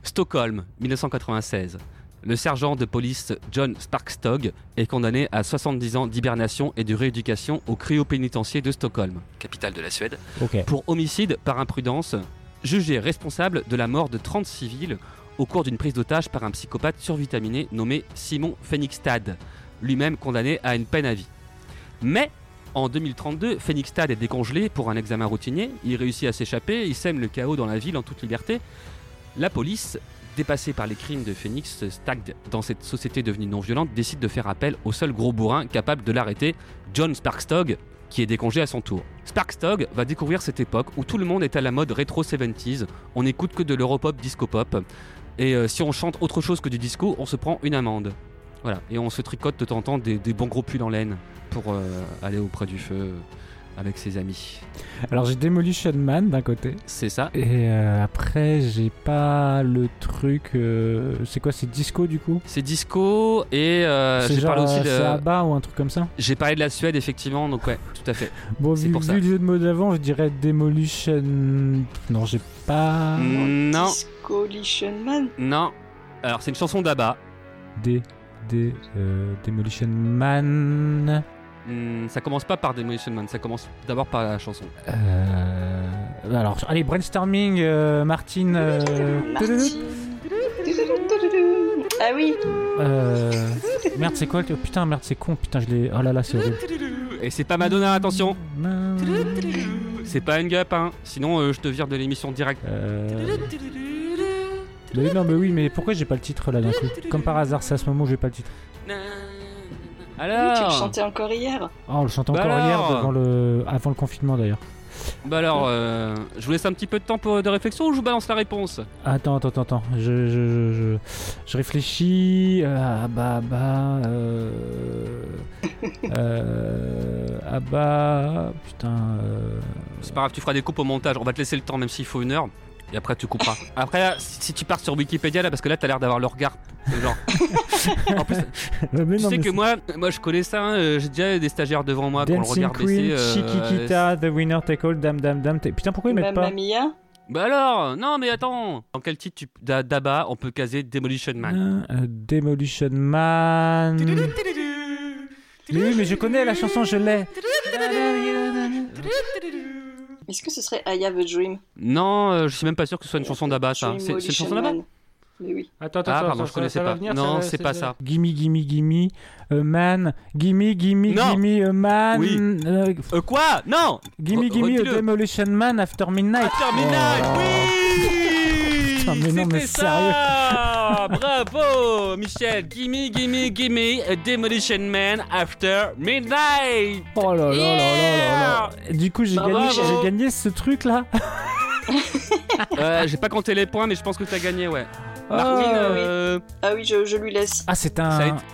Stockholm, 1996. Le sergent de police John Sparkstog est condamné à 70 ans d'hibernation et de rééducation au cryopénitencier de Stockholm, capitale de la Suède, Ok. pour homicide par imprudence, jugé responsable de la mort de 30 civils au cours d'une prise d'otage par un psychopathe survitaminé nommé Simon Fenixstad, lui-même condamné à une peine à vie. Mais en 2032, Fenixstad est décongelé pour un examen routinier, il réussit à s'échapper, il sème le chaos dans la ville en toute liberté. La police, dépassée par les crimes de Phoenix Stag dans cette société devenue non violente, décide de faire appel au seul gros bourrin capable de l'arrêter, John Sparkstog, qui est décongé à son tour. Sparkstog va découvrir cette époque où tout le monde est à la mode rétro 70s, on n'écoute que de l'europop disco pop, et euh, si on chante autre chose que du disco, on se prend une amende. Voilà, et on se tricote de temps en temps des, des bons gros pulls en laine pour euh, aller auprès du feu avec ses amis. Alors j'ai Demolition Man d'un côté. C'est ça. Et euh, après, j'ai pas le truc. euh, c'est quoi C'est disco du coup? C'est disco et euh, C'est j'ai genre parlé aussi euh, de. c'est ABBA ou un truc comme ça? J'ai parlé de la Suède effectivement, donc ouais, tout à fait. Bon, vu, pour ça. le jeu de mots d'avant, je dirais Demolition. Non, j'ai pas. Non, Discolition Man. non. Alors c'est une chanson d'Abba. D. D. euh, Demolition Man. Hmm, ça commence pas par Demolition Man, ça commence d'abord par la chanson. Euh, alors, allez, brainstorming, euh, Martine. euh, Martine. Ah oui. euh, merde, c'est quoi le- Putain, merde, c'est con. Putain, je l'ai. Oh là là, c'est horrible. Et c'est pas Madonna, attention. C'est pas une gup, hein. Sinon euh, je te vire de l'émission direct. Oui, non, mais oui, mais pourquoi j'ai pas le titre là d'un coup? Comme par hasard, c'est à ce moment où j'ai pas le titre. Oui, tu le Alors, chantais encore hier. Oh, on le chante Bah encore hier alors devant le... avant le confinement d'ailleurs. bah alors, euh, je vous laisse un petit peu de temps pour, de réflexion ou je vous balance la réponse? Attends, attends, attends, attends. Je, je, je, je, je réfléchis. Ah bah, bah. Euh... euh... Ah bah. Putain. Euh... C'est pas grave, tu feras des coupes au montage. On va te laisser le temps, même s'il faut une heure. Et après, tu couperas. Après, là, si si tu pars sur Wikipédia, là, parce que là, t'as l'air d'avoir le regard. euh, Genre. en plus, mais tu non, sais mais que moi, moi, je connais ça. hein, euh, J'ai déjà des stagiaires devant moi qui ont le Dancing regard Queen, baissé. euh, The Winner Take All, Dam Dam Dam. T'es- Putain, pourquoi ils mettent pas Mamma Mia. Bah alors, non, mais attends. Dans quel titre tu... on peut caser Demolition Man? Euh, Demolition Man. Mais oui, mais je connais la chanson, je l'ai. Est-ce que ce serait I Have a Dream Non, euh, je suis même pas sûr que ce soit une chanson d'Abba, ça. C'est une chanson d'Abba. Mais oui. Attends, attends, Ah, pardon, ça- je connaissais pas. venir, Non, c'est pas ça. Gimme, gimme, gimme, a man. Gimme, gimme, Non. gimme, a man. Oui. Euh, Euh, quoi? Non gimme, Re- gimme. Demolition Man after midnight. After Midnight, Oh. oui Putain, mais non, mais C'était ça Bravo, Michel Gimme, gimme, gimme, a Demolition Man After Midnight Oh là là là là là là. Du coup, j'ai Bah, gagné, j'ai gagné ce truc là. Euh, J'ai pas compté les points, mais je pense que t'as gagné, ouais. Ah. Martine, euh, Ah oui, je, je lui laisse. Ah, c'est ça, a un. été,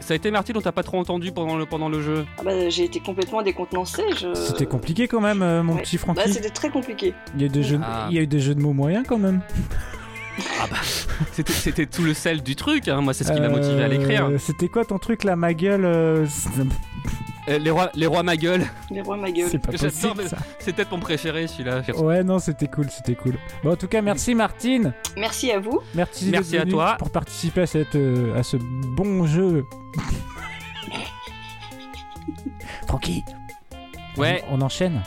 ça a été Martine dont t'as pas trop entendu pendant le, pendant le jeu. Ah bah, j'ai été complètement décontenancé. Je... C'était compliqué quand même, euh, mon Ouais. petit Bah, Francky. c'était très compliqué. il, y a eu des jeux, Ah. il y a eu des jeux de mots moyens quand même. C'était- C'était tout le sel du truc, hein. moi c'est ce qui m'a motivé à l'écrire. Euh, C'était quoi ton truc là, ma gueule euh, Euh, les, rois, les rois ma gueule, Les rois ma gueule. C'est pas possible c'est peut-être mon préféré celui-là. Ouais, non, c'était cool, c'était cool. Bon, en tout cas, merci Martine. Merci à vous. Merci, Merci à toi. pour participer à, cette, euh, à ce bon jeu. Francky, Ouais, on, on enchaîne.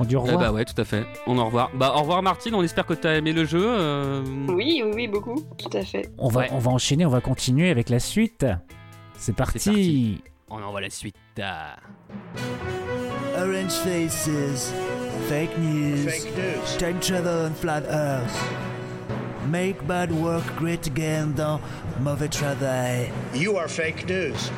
On dit au Eh revoir. bah ouais, tout à fait. On au revoir. Bah au revoir Martine, on espère que t'as aimé le jeu. euh, Oui, oui, oui, beaucoup. Tout à fait. on, va, ouais. on va enchaîner, on va continuer avec la suite. C'est parti. Parti. On envoie la suite. Ah. Orange faces, fake news, time travel and flat earth. Make bad work great again dans Mauvais Travail. You are fake news.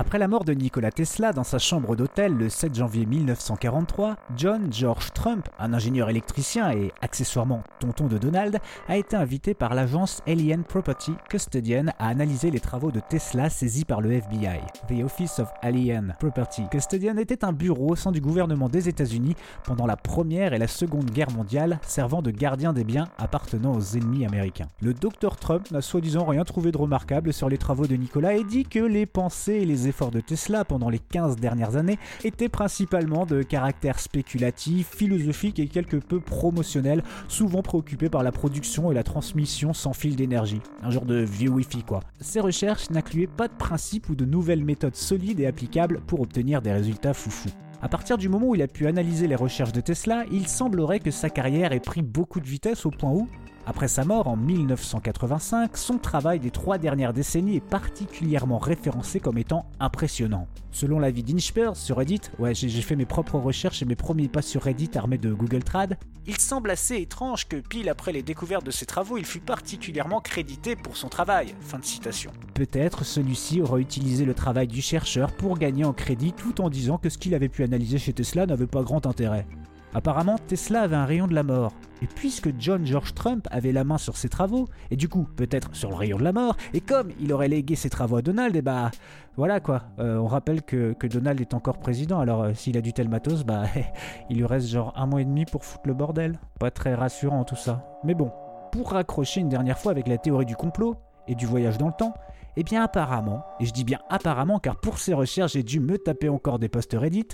Après la mort de Nikola Tesla dans sa chambre d'hôtel le 7 janvier 1943, John George Trump, un ingénieur électricien et accessoirement tonton de Donald, a été invité par l'agence Alien Property Custodian à analyser les travaux de Tesla saisis par le FBI. The Office of Alien Property Custodian était un bureau au sein du gouvernement des États-Unis pendant la Première et la Seconde Guerre mondiale, servant de gardien des biens appartenant aux ennemis américains. Le docteur Trump n'a soi-disant rien trouvé de remarquable sur les travaux de Nicolas et dit que les pensées et les efforts de Tesla pendant les 15 dernières années étaient principalement de caractère spéculatif, philosophique et quelque peu promotionnel, souvent préoccupé par la production et la transmission sans fil d'énergie. Un genre de vieux Wi-Fi quoi. Ces recherches n'incluaient pas de principes ou de nouvelles méthodes solides et applicables pour obtenir des résultats foufous. À partir du moment où il a pu analyser les recherches de Tesla, il semblerait que sa carrière ait pris beaucoup de vitesse au point où, après sa mort en 1985, son travail des trois dernières décennies est particulièrement référencé comme étant impressionnant. Selon l'avis d'Inchpers sur Reddit, ouais j'ai j'ai fait mes propres recherches et mes premiers pas sur Reddit armés de Google Trad, il semble assez étrange que pile après les découvertes de ses travaux, il fut particulièrement crédité pour son travail. Fin de citation. Peut-être celui-ci aura utilisé le travail du chercheur pour gagner en crédit tout en disant que ce qu'il avait pu analyser chez Tesla n'avait pas grand intérêt. Apparemment, Tesla avait un rayon de la mort. Et puisque John George Trump avait la main sur ses travaux, et du coup peut-être sur le rayon de la mort, et comme il aurait légué ses travaux à Donald, et bah voilà quoi. Euh, on rappelle que, que Donald est encore président, alors euh, s'il a du tel matos, bah il lui reste genre un mois et demi pour foutre le bordel. Pas très rassurant tout ça. Mais bon, pour raccrocher une dernière fois avec la théorie du complot et du voyage dans le temps, eh bien apparemment, et je dis bien apparemment car pour ces recherches j'ai dû me taper encore des posts Reddit,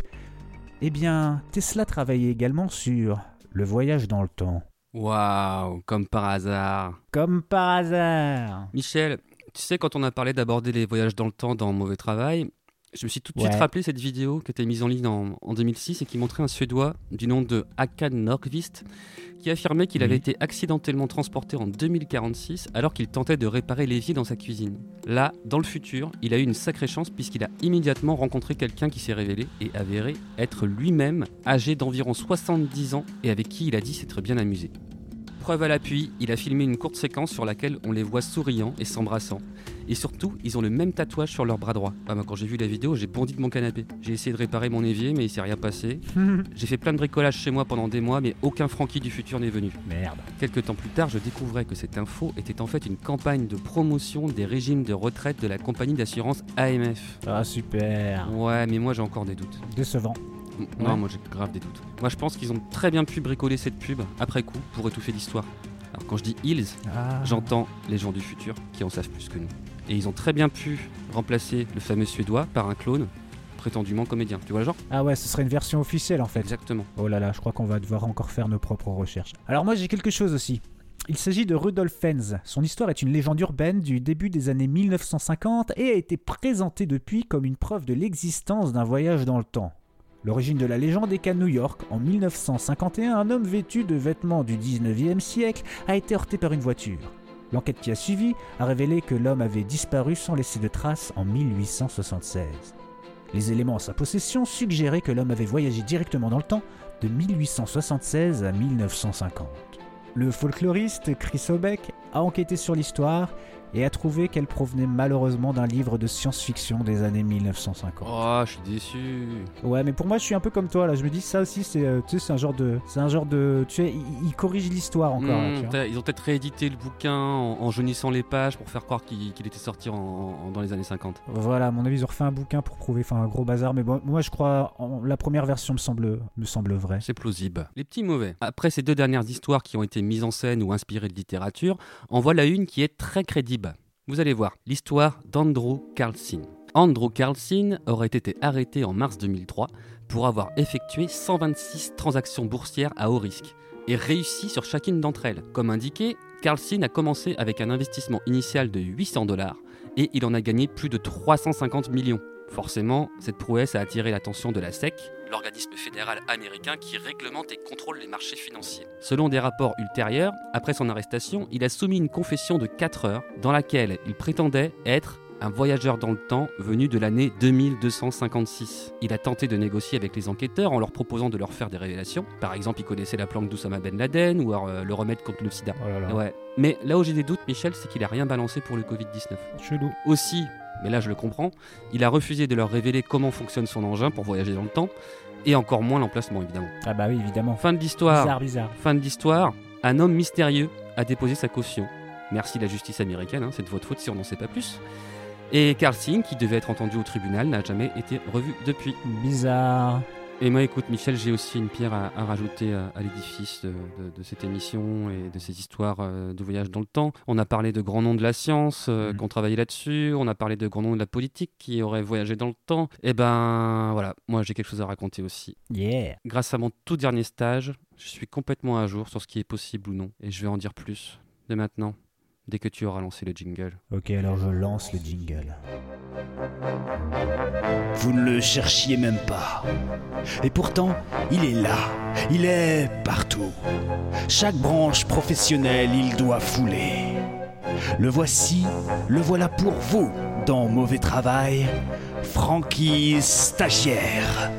eh bien, Tesla travaillait également sur le voyage dans le temps. Waouh, comme par hasard. Comme par hasard. Michel, tu sais, quand on a parlé d'aborder les voyages dans le temps dans Mauvais Travail, je me suis tout de suite rappelé cette vidéo qui était mise en ligne en, en 2006 et qui montrait un Suédois du nom de Hakan Nordqvist qui affirmait qu'il avait Oui. été accidentellement transporté en 2046 alors qu'il tentait de réparer l'évier dans sa cuisine. Là, dans le futur, il a eu une sacrée chance puisqu'il a immédiatement rencontré quelqu'un qui s'est révélé et avéré être lui-même âgé d'environ 70 ans et avec qui il a dit s'être bien amusé. Preuve à l'appui, il a filmé une courte séquence sur laquelle on les voit souriant et s'embrassant. Et surtout, ils ont le même tatouage sur leur bras droit. Ah, moi, quand j'ai vu la vidéo, j'ai bondi de mon canapé. J'ai essayé de réparer mon évier, mais il s'est rien passé. J'ai fait plein de bricolage chez moi pendant des mois, mais aucun Francky du futur n'est venu. Merde. Quelques temps plus tard, je découvrais que cette info était en fait une campagne de promotion des régimes de retraite de la compagnie d'assurance AMF. Ah super. Ouais, mais moi j'ai encore des doutes. Décevant. Non, Ouais. moi j'ai grave des doutes. Moi je pense qu'ils ont très bien pu bricoler cette pub après coup pour étouffer l'histoire. Alors quand je dis ils, Ah. j'entends les gens du futur qui en savent plus que nous. Et ils ont très bien pu remplacer le fameux Suédois par un clone prétendument comédien. Tu vois le genre? Ah ouais, ce serait une version officielle en fait. Exactement. Oh là là, je crois qu'on va devoir encore faire nos propres recherches. Alors moi j'ai quelque chose aussi. Il s'agit de Rudolf Fenz. Son histoire est une légende urbaine du début des années 1950 et a été présentée depuis comme une preuve de l'existence d'un voyage dans le temps. L'origine de la légende est qu'à New York, en 1951, un homme vêtu de vêtements du 19e siècle a été heurté par une voiture. L'enquête qui a suivi a révélé que l'homme avait disparu sans laisser de traces en 1876. Les éléments en sa possession suggéraient que l'homme avait voyagé directement dans le temps de 1876 à 1950. Le folkloriste Chris Obeck a enquêté sur l'histoire et a trouvé qu'elle provenait malheureusement d'un livre de science-fiction des années 1950. Oh, je suis déçu. Ouais, mais pour moi, je suis un peu comme toi là. Je me dis ça aussi, c'est, euh, tu sais, c'est un genre de, c'est un genre de, tu sais, il, il corrige l'histoire encore. là, tu vois. t'as- ils ont peut-être réédité le bouquin en, en jaunissant les pages pour faire croire qu'il était sorti en- en- dans les années 50. Voilà, à mon avis, ils ont refait un bouquin pour prouver, enfin, un gros bazar. Mais bon, moi, je crois, la première version me semble, me semble vraie. C'est plausible. Les petits mauvais. Après ces deux dernières histoires qui ont été mises en scène ou inspirées de littérature, en voilà une qui est très crédible. Vous allez voir, l'histoire d'Andrew Carlson. Andrew Carlson aurait été arrêté en mars 2003 pour avoir effectué 126 transactions boursières à haut risque et réussi sur chacune d'entre elles. Comme indiqué, Carlson a commencé avec un investissement initial de 800 dollars et il en a gagné plus de 350 millions. Forcément, cette prouesse a attiré l'attention de la SEC, l'organisme fédéral américain qui réglemente et contrôle les marchés financiers. Selon des rapports ultérieurs, après son arrestation, il a soumis une confession de 4 heures dans laquelle il prétendait être un voyageur dans le temps venu de l'année 2256. Il a tenté de négocier avec les enquêteurs en leur proposant de leur faire des révélations. Par exemple, il connaissait la planque d'Oussama Ben Laden ou alors, euh, le remède contre le sida. Oh là là. Ouais. Mais là où j'ai des doutes, Michel, c'est qu'il a rien balancé pour le Covid-19. Chelou. Aussi, mais là je le comprends, il a refusé de leur révéler comment fonctionne son engin pour voyager dans le temps, et encore moins l'emplacement évidemment. Ah bah oui, évidemment. Fin de l'histoire. Bizarre, bizarre. Fin de l'histoire. Un homme mystérieux a déposé sa caution. Merci la justice américaine, hein, c'est de votre faute si on n'en sait pas plus. Et Carl Singh, qui devait être entendu au tribunal, n'a jamais été revu depuis. Bizarre. Et moi, écoute, Michel, j'ai aussi une pierre à, à rajouter à, à l'édifice de, de- de cette émission et de ces histoires euh, de voyage dans le temps. On a parlé de grands noms de la science euh, Mhm. qui ont travaillé là-dessus. On a parlé de grands noms de la politique qui auraient voyagé dans le temps. Et ben voilà, moi j'ai quelque chose à raconter aussi. Yeah. Grâce à mon tout dernier stage, je suis complètement à jour sur ce qui est possible ou non. Et je vais en dire plus dès maintenant, dès que tu auras lancé le jingle. Ok, alors je lance le jingle. Vous ne le cherchiez même pas. Et pourtant, il est là. Il est partout. Chaque branche professionnelle, il doit fouler. Le voici, le voilà pour vous dans Mauvais Travail, Frankie Stagiaire.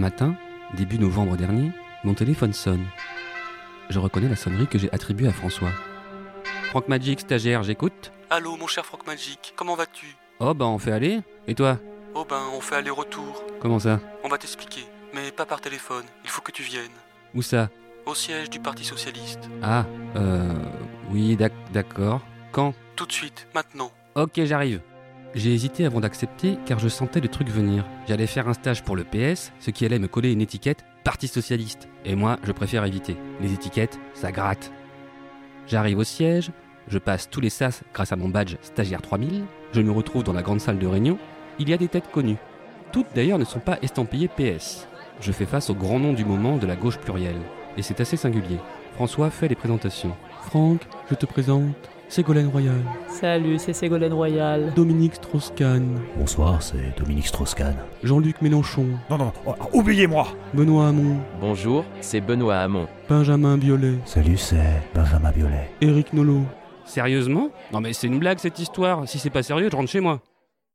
Matin, début novembre dernier, mon téléphone sonne. Je reconnais la sonnerie que j'ai attribuée à François. Franck Magic, stagiaire, j'écoute. Allô, mon cher Franck Magic, comment vas-tu? Oh bah on fait aller. Et toi? Oh ben, on fait aller-retour. Comment ça? On va t'expliquer, mais pas par téléphone, il faut que tu viennes. Où ça? Au siège du Parti Socialiste. Ah, euh... Oui, d'ac- d'accord. Quand? Tout de suite, maintenant. Ok, j'arrive. J'ai hésité avant d'accepter car je sentais le truc venir. J'allais faire un stage pour le PS, ce qui allait me coller une étiquette Parti Socialiste. Et moi, je préfère éviter. Les étiquettes, ça gratte. J'arrive au siège, je passe tous les sas grâce à mon badge stagiaire 3000, je me retrouve dans la grande salle de réunion, il y a des têtes connues. Toutes d'ailleurs ne sont pas estampillées PS. Je fais face au grand nom du moment de la gauche plurielle. Et c'est assez singulier. François fait les présentations. Franck, je te présente Ségolène Royal. Salut, c'est Ségolène Royal. Dominique Strauss-Kahn. Bonsoir, c'est Dominique Strauss-Kahn. Jean-Luc Mélenchon. Non, non, oh, oubliez-moi Benoît Hamon. Bonjour, c'est Benoît Hamon. Benjamin Biolay. Salut, c'est Benjamin Biolay. Éric Nolot. Sérieusement? Non mais c'est une blague cette histoire. Si c'est pas sérieux, je rentre chez moi.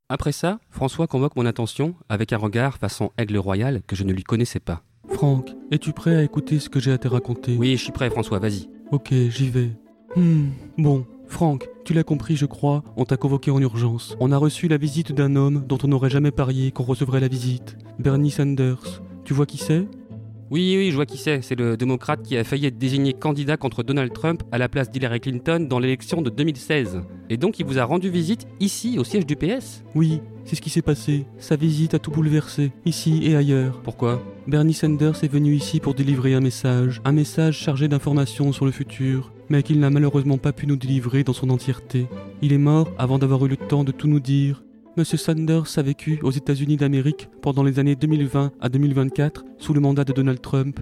Après ça, François convoque mon attention avec un regard façon aigle royal que je ne lui connaissais pas. Franck, es-tu prêt à écouter ce que j'ai à te raconter? Oui, je suis prêt François, vas-y. Ok, j'y vais. Hmm, bon, Franck, tu l'as compris, je crois, on t'a convoqué en urgence. On a reçu la visite d'un homme dont on n'aurait jamais parié qu'on recevrait la visite. Bernie Sanders. Tu vois qui c'est? Oui, oui, je vois qui c'est. C'est le démocrate qui a failli être désigné candidat contre Donald Trump à la place d'Hillary Clinton dans l'élection de 2016. Et donc il vous a rendu visite ici, au siège du PS Oui, c'est ce qui s'est passé. Sa visite a tout bouleversé, ici et ailleurs. Pourquoi? Bernie Sanders est venu ici pour délivrer un message. Un message chargé d'informations sur le futur, mais qu'il n'a malheureusement pas pu nous délivrer dans son entièreté. Il est mort avant d'avoir eu le temps de tout nous dire. Monsieur Sanders a vécu aux États-Unis d'Amérique pendant les années 2020 à 2024 sous le mandat de Donald Trump.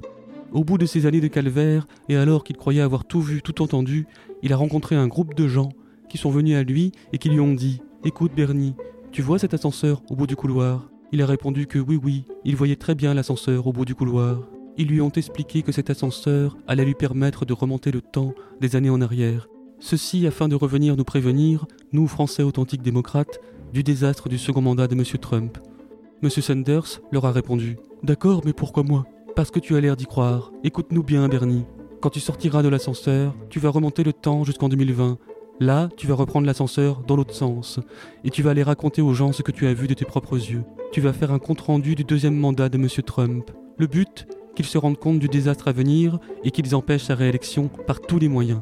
Au bout de ces années de calvaire, et alors qu'il croyait avoir tout vu, tout entendu, il a rencontré un groupe de gens qui sont venus à lui et qui lui ont dit Écoute Bernie, tu vois cet ascenseur au bout du couloir? Il a répondu que oui, oui, il voyait très bien l'ascenseur au bout du couloir. Ils lui ont expliqué que cet ascenseur allait lui permettre de remonter le temps des années en arrière. Ceci afin de revenir nous prévenir, nous Français authentiques démocrates, du désastre du second mandat de M. Trump. M. Sanders leur a répondu D'accord, mais pourquoi moi? Parce que tu as l'air d'y croire. Écoute-nous bien, Bernie. Quand tu sortiras de l'ascenseur, tu vas remonter le temps jusqu'en 2020. Là, tu vas reprendre l'ascenseur dans l'autre sens. Et tu vas aller raconter aux gens ce que tu as vu de tes propres yeux. Tu vas faire un compte-rendu du deuxième mandat de M. Trump. Le but Qu'ils se rendent compte du désastre à venir et qu'ils empêchent sa réélection par tous les moyens.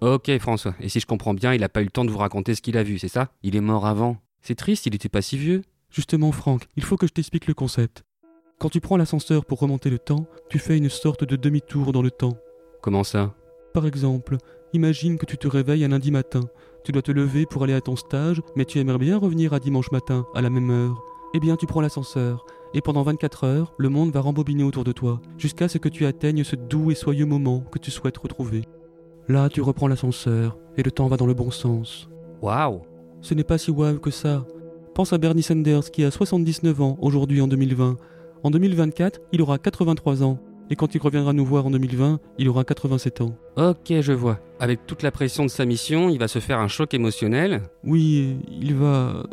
Ok François, et si je comprends bien, il n'a pas eu le temps de vous raconter ce qu'il a vu, c'est ça? Il est mort avant. C'est triste, il n'était pas si vieux. Justement Franck, il faut que je t'explique le concept. Quand tu prends l'ascenseur pour remonter le temps, tu fais une sorte de demi-tour dans le temps. Comment ça? Par exemple, imagine que tu te réveilles un lundi matin. Tu dois te lever pour aller à ton stage, mais tu aimerais bien revenir à dimanche matin, à la même heure. Eh bien, tu prends l'ascenseur, et pendant 24 heures, le monde va rembobiner autour de toi, jusqu'à ce que tu atteignes ce doux et soyeux moment que tu souhaites retrouver. Là, tu reprends l'ascenseur, et le temps va dans le bon sens. Waouh Ce n'est pas si waouh que ça. Pense à Bernie Sanders qui a 79 ans aujourd'hui en 2020. En 2024, il aura 83 ans. Et quand il reviendra nous voir en 2020, il aura 87 ans. Ok, je vois. Avec toute la pression de sa mission, il va se faire un choc émotionnel. Oui, il va...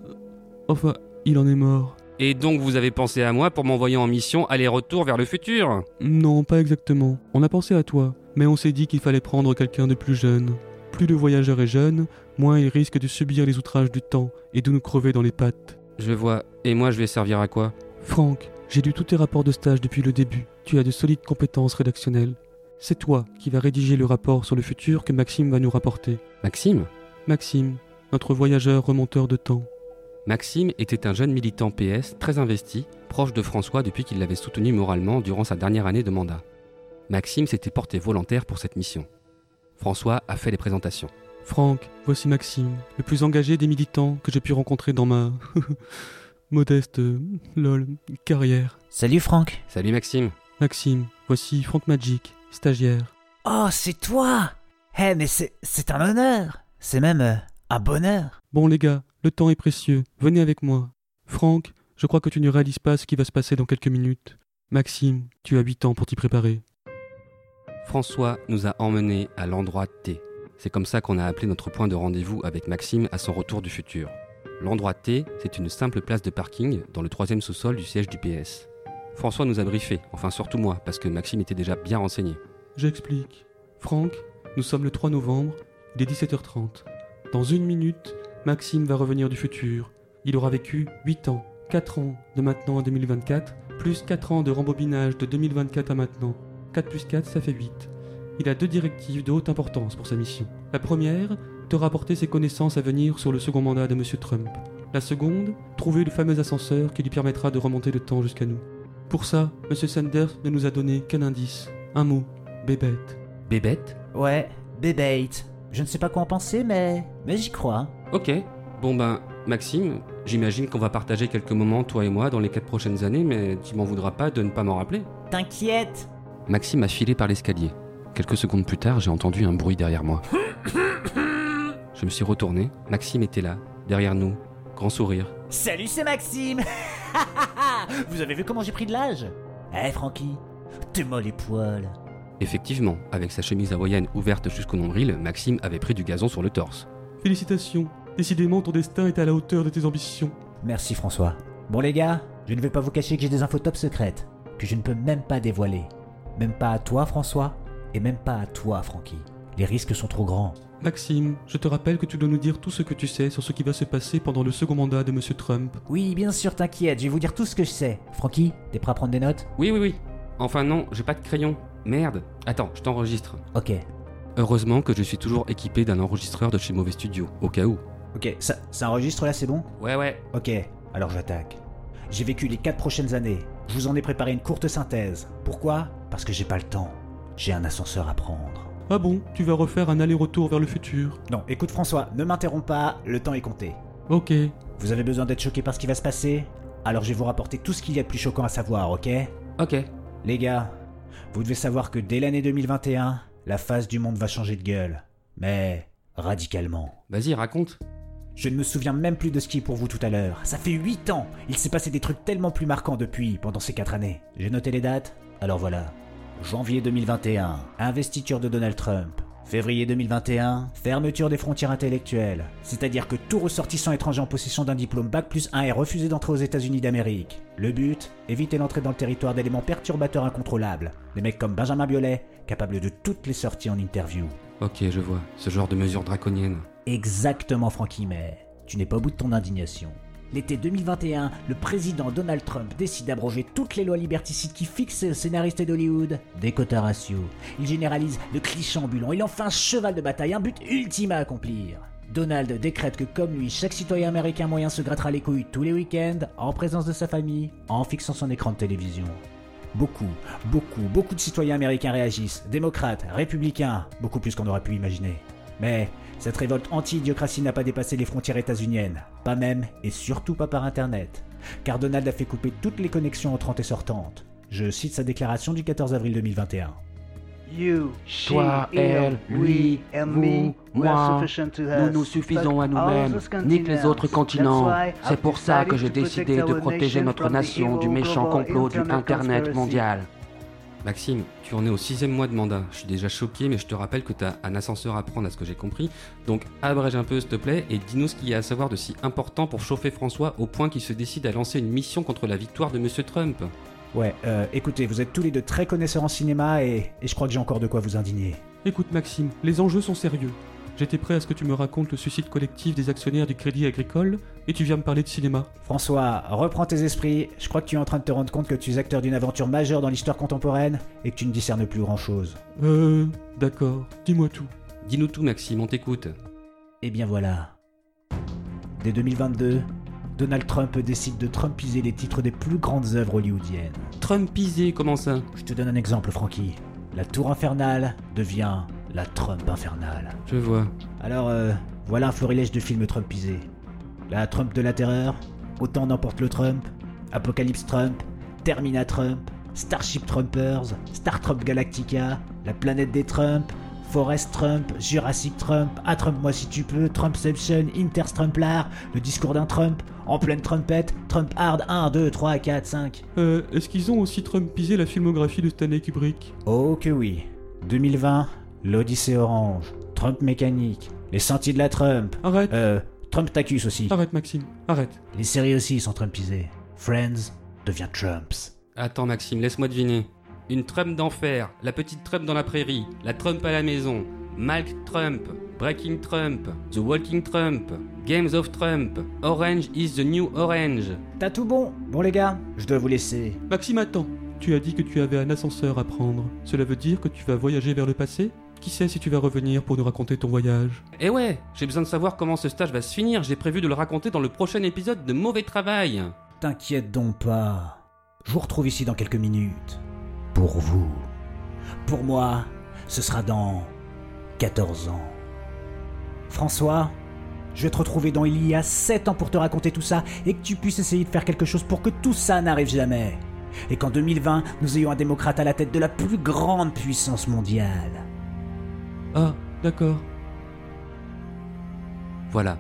Enfin, il en est mort. Et donc vous avez pensé à moi pour m'envoyer en mission aller-retour vers le futur Non, pas exactement. On a pensé à toi, mais on s'est dit qu'il fallait prendre quelqu'un de plus jeune. Plus le voyageur est jeune, moins il risque de subir les outrages du temps et de nous crever dans les pattes. Je vois. Et moi, je vais servir à quoi? Franck, j'ai lu tous tes rapports de stage depuis le début. Tu as de solides compétences rédactionnelles. C'est toi qui vas rédiger le rapport sur le futur que Maxime va nous rapporter. Maxime? Maxime, notre voyageur remonteur de temps. Maxime était un jeune militant PS très investi, proche de François depuis qu'il l'avait soutenu moralement durant sa dernière année de mandat. Maxime s'était porté volontaire pour cette mission. François a fait les présentations. Franck, voici Maxime, le plus engagé des militants que j'ai pu rencontrer dans ma modeste euh, lol carrière. Salut Franck. Salut Maxime. Maxime, voici Franck Magic, stagiaire. Oh, c'est toi Eh, mais c'est, c'est un honneur. C'est même euh, un bonheur. Bon les gars, le temps est précieux, venez avec moi. Franck, je crois que tu ne réalises pas ce qui va se passer dans quelques minutes. Maxime, tu as 8 ans pour t'y préparer. François nous a emmenés à l'endroit T. C'est comme ça qu'on a appelé notre point de rendez-vous avec Maxime à son retour du futur. L'endroit T, c'est une simple place de parking dans le troisième sous-sol du siège du PS. François nous a briefé, enfin surtout moi, parce que Maxime était déjà bien renseigné. J'explique. Franck, nous sommes le 3 novembre, il est 17h30. Dans une minute, Maxime va revenir du futur. Il aura vécu 8 ans, 4 ans de maintenant à 2024, plus 4 ans de rembobinage de 2024 à maintenant. 4 plus 4, ça fait 8. Il a deux directives de haute importance pour sa mission. La première, te rapporter ses connaissances à venir sur le second mandat de M. Trump. La seconde, trouver le fameux ascenseur qui lui permettra de remonter le temps jusqu'à nous. Pour ça, M. Sanders ne nous a donné qu'un indice, un mot, bébête. Bébête? Ouais, bébête. Je ne sais pas quoi en penser, mais, mais j'y crois. Ok. Bon ben, Maxime, j'imagine qu'on va partager quelques moments, toi et moi, dans les quatre prochaines années, mais tu m'en voudras pas de ne pas m'en rappeler. T'inquiète Maxime a filé par l'escalier. Quelques secondes plus tard, j'ai entendu un bruit derrière moi. Je me suis retourné. Maxime était là, derrière nous. Grand sourire. Salut, c'est Maxime Vous avez vu comment j'ai pris de l'âge? Eh, Francky T'es molle les poils. Effectivement, avec sa chemise hawaïenne ouverte jusqu'au nombril, Maxime avait pris du gazon sur le torse. Félicitations. Décidément, ton destin est à la hauteur de tes ambitions. Merci, François. Bon, les gars, je ne vais pas vous cacher que j'ai des infos top secrètes, que je ne peux même pas dévoiler. Même pas à toi, François, et même pas à toi, Francky. Les risques sont trop grands. Maxime, je te rappelle que tu dois nous dire tout ce que tu sais sur ce qui va se passer pendant le second mandat de M. Trump. Oui, bien sûr, t'inquiète, je vais vous dire tout ce que je sais. Francky, t'es prêt à prendre des notes? Oui, oui, oui. Enfin non, j'ai pas de crayon. Merde. Attends, je t'enregistre. Ok. Heureusement que je suis toujours équipé d'un enregistreur de chez Mauvais Studio, au cas où. Ok, ça, ça enregistre là, c'est bon? Ouais, ouais. Ok, alors j'attaque. J'ai vécu les 4 prochaines années. Je vous en ai préparé une courte synthèse. Pourquoi? Parce que j'ai pas le temps. J'ai un ascenseur à prendre. Ah bon, tu vas refaire un aller-retour vers le futur? Non, écoute François, ne m'interromps pas, le temps est compté. Ok. Vous avez besoin d'être choqué par ce qui va se passer? Alors je vais vous rapporter tout ce qu'il y a de plus choquant à savoir, ok? Ok. Les gars, vous devez savoir que dès l'année 2021, la face du monde va changer de gueule. Mais radicalement. Vas-y, raconte. Je ne me souviens même plus de ce qui est pour vous tout à l'heure. Ça fait 8 ans Il s'est passé des trucs tellement plus marquants depuis, pendant ces 4 années. J'ai noté les dates Alors voilà. Janvier 2021, investiture de Donald Trump. Février 2021, fermeture des frontières intellectuelles. C'est-à-dire que tout ressortissant étranger en possession d'un diplôme Bac plus 1 est refusé d'entrer aux États-Unis d'Amérique. Le but? Éviter l'entrée dans le territoire d'éléments perturbateurs incontrôlables. Des mecs comme Benjamin Biolay, capables de toutes les sorties en interview. Ok, je vois. Ce genre de mesures draconiennes. Exactement, Frankie, mais tu n'es pas au bout de ton indignation. L'été 2021, le président Donald Trump décide d'abroger toutes les lois liberticides qui fixent les scénaristes d'Hollywood. Des quotas ratio. Il généralise le cliché ambulant. Il en fait un cheval de bataille, un but ultime à accomplir. Donald décrète que comme lui, chaque citoyen américain moyen se grattera les couilles tous les week-ends, en présence de sa famille, en fixant son écran de télévision. Beaucoup, beaucoup, beaucoup de citoyens américains réagissent, démocrates, républicains, beaucoup plus qu'on aurait pu imaginer. Mais cette révolte anti-idiocratie n'a pas dépassé les frontières états-uniennes, pas même et surtout pas par Internet, car Donald a fait couper toutes les connexions entrantes et sortantes. Je cite sa déclaration du 14 avril 2021. Toi, elle, lui, vous, moi, nous nous suffisons à nous-mêmes, ni que les autres continents. C'est pour ça que j'ai décidé de protéger notre nation du méchant complot du Internet mondial. Maxime, tu en es au sixième mois de mandat. Je suis déjà choqué, mais je te rappelle que tu as un ascenseur à prendre à ce que j'ai compris. Donc abrège un peu, s'il te plaît, et dis-nous ce qu'il y a à savoir de si important pour chauffer François au point qu'il se décide à lancer une mission contre la victoire de Monsieur Trump. Ouais, euh, écoutez, vous êtes tous les deux très connaisseurs en cinéma et, et je crois que j'ai encore de quoi vous indigner. Écoute Maxime, les enjeux sont sérieux. J'étais prêt à ce que tu me racontes le suicide collectif des actionnaires du Crédit Agricole et tu viens me parler de cinéma. François, reprends tes esprits. Je crois que tu es en train de te rendre compte que tu es acteur d'une aventure majeure dans l'histoire contemporaine et que tu ne discernes plus grand-chose. Euh, d'accord. Dis-moi tout. Dis-nous tout, Maxime, on t'écoute. Eh bien voilà. Dès 2022, Donald Trump décide de trumpiser les titres des plus grandes œuvres hollywoodiennes. Trumpisé, comment ça? Je te donne un exemple, Frankie. La Tour Infernale devient la Trump Infernale. Je vois. Alors, euh, voilà un florilège de films trumpisés. La Trump de la Terreur, Autant n'emporte le Trump, Apocalypse Trump, Termina Trump, Starship Trumpers, Star Trump Galactica, La planète des Trump, Forest Trump, Jurassic Trump, À Trump-moi si tu peux, Trumpception, Interstrumplar, Le discours d'un Trump, En pleine trompette, Trump Hard 1, 2, 3, 4, 5. Euh, est-ce qu'ils ont aussi Trumpisé la filmographie de Stanley Kubrick? Oh que oui. 2020, l'Odyssée Orange, Trump Mécanique, Les Sentiers de la Trump. Arrête. Euh, Trump Tacus aussi. Arrête, Maxime, arrête. Les séries aussi sont Trumpisées. Friends devient Trumps. Attends, Maxime, laisse-moi deviner. Une Trump d'enfer, la petite Trump dans la prairie, la Trump à la maison, Malk Trump, Breaking Trump, The Walking Trump, Games of Trump, Orange is the New Orange. T'as tout bon Bon les gars, je dois vous laisser. Maxime, attends. Tu as dit que tu avais un ascenseur à prendre. Cela veut dire que tu vas voyager vers le passé? Qui sait si tu vas revenir pour nous raconter ton voyage? Eh ouais, j'ai besoin de savoir comment ce stage va se finir, j'ai prévu de le raconter dans le prochain épisode de Mauvais Travail. T'inquiète donc pas. Je vous retrouve ici dans quelques minutes. Pour vous. Pour moi, ce sera dans 14 ans. François, je vais te retrouver dans il y a 7 ans pour te raconter tout ça et que tu puisses essayer de faire quelque chose pour que tout ça n'arrive jamais. Et qu'en 2020, nous ayons un démocrate à la tête de la plus grande puissance mondiale. Ah, d'accord. Voilà,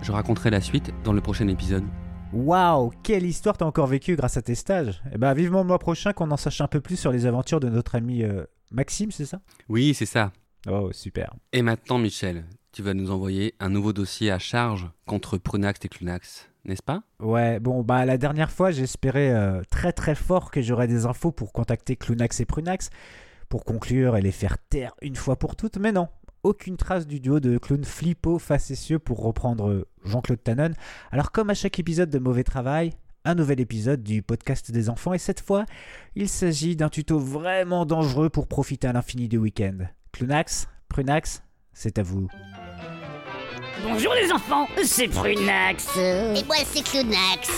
je raconterai la suite dans le prochain épisode. Waouh, quelle histoire t'as encore vécue grâce à tes stages. Eh ben, vivement le mois prochain qu'on en sache un peu plus sur les aventures de notre ami euh, Maxime, c'est ça? Oui, c'est ça. Oh, super. Et maintenant, Michel, tu vas nous envoyer un nouveau dossier à charge contre Prunax et Clunax, n'est-ce pas? Ouais, bon, bah la dernière fois, j'espérais euh, très très fort que j'aurais des infos pour contacter Clunax et Prunax pour conclure et les faire taire une fois pour toutes, mais non. Aucune trace du duo de clowns flippo facétieux pour reprendre euh, Jean-Claude Tannen. Alors comme à chaque épisode de Mauvais Travail, un nouvel épisode du podcast des enfants et cette fois, il s'agit d'un tuto vraiment dangereux pour profiter à l'infini du week-end. Clunax, Prunax, c'est à vous. Bonjour les enfants, c'est Prunax. Et moi c'est Clunax.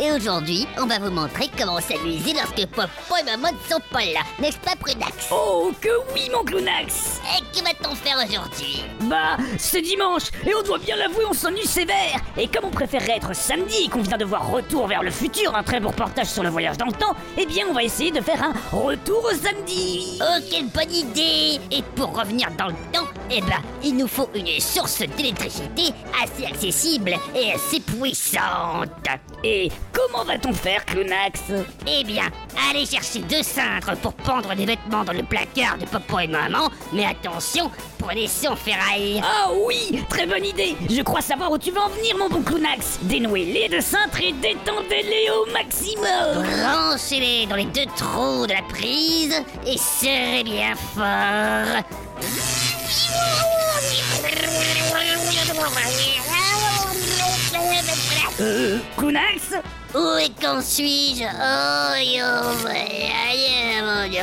Et aujourd'hui, on va vous montrer comment s'amuser lorsque Popo et Maman ne sont pas là. N'est-ce pas Prunax? Oh que oui mon Clunax Et que va-t-on faire aujourd'hui? Bah, c'est dimanche et on doit bien l'avouer, on s'ennuie sévère. Et comme on préférerait être samedi et qu'on vient de voir Retour vers le futur, un très beau reportage sur le voyage dans le temps, eh bien on va essayer de faire un retour au samedi. Oh quelle bonne idée Et pour revenir dans le temps, eh ben, il nous faut une source d'électricité assez accessible et assez puissante. Et comment va-t-on faire, Clunax Eh bien, allez chercher deux cintres pour pendre des vêtements dans le placard de papa et maman, mais attention, prenez son ferraille. Ah oui, très bonne idée. Je crois savoir où tu vas en venir, mon bon Clunax. Dénouez les deux cintres et détendez-les au maximum. Branchez-les dans les deux trous de la prise et serrez bien fort. Euh, Où et quand suis-je? Oh, yo, mon Dieu,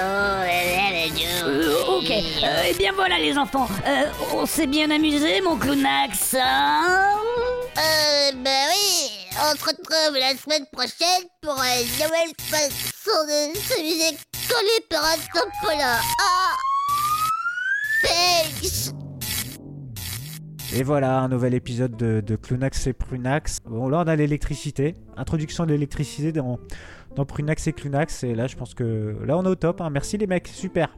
euh, Ok, euh, eh bien voilà les enfants, euh, on s'est bien amusé mon Clunax, hein? Euh, bah oui, on se retrouve la semaine prochaine pour une nouvelle façon de s'amuser collé par un topola. Ah Thanks Et voilà, un nouvel épisode de, de Clunax et Prunax. Bon, là, on a l'électricité. Introduction de l'électricité dans, dans Prunax et Clunax. Et là, je pense que là, on est au top. hein. Merci les mecs, super.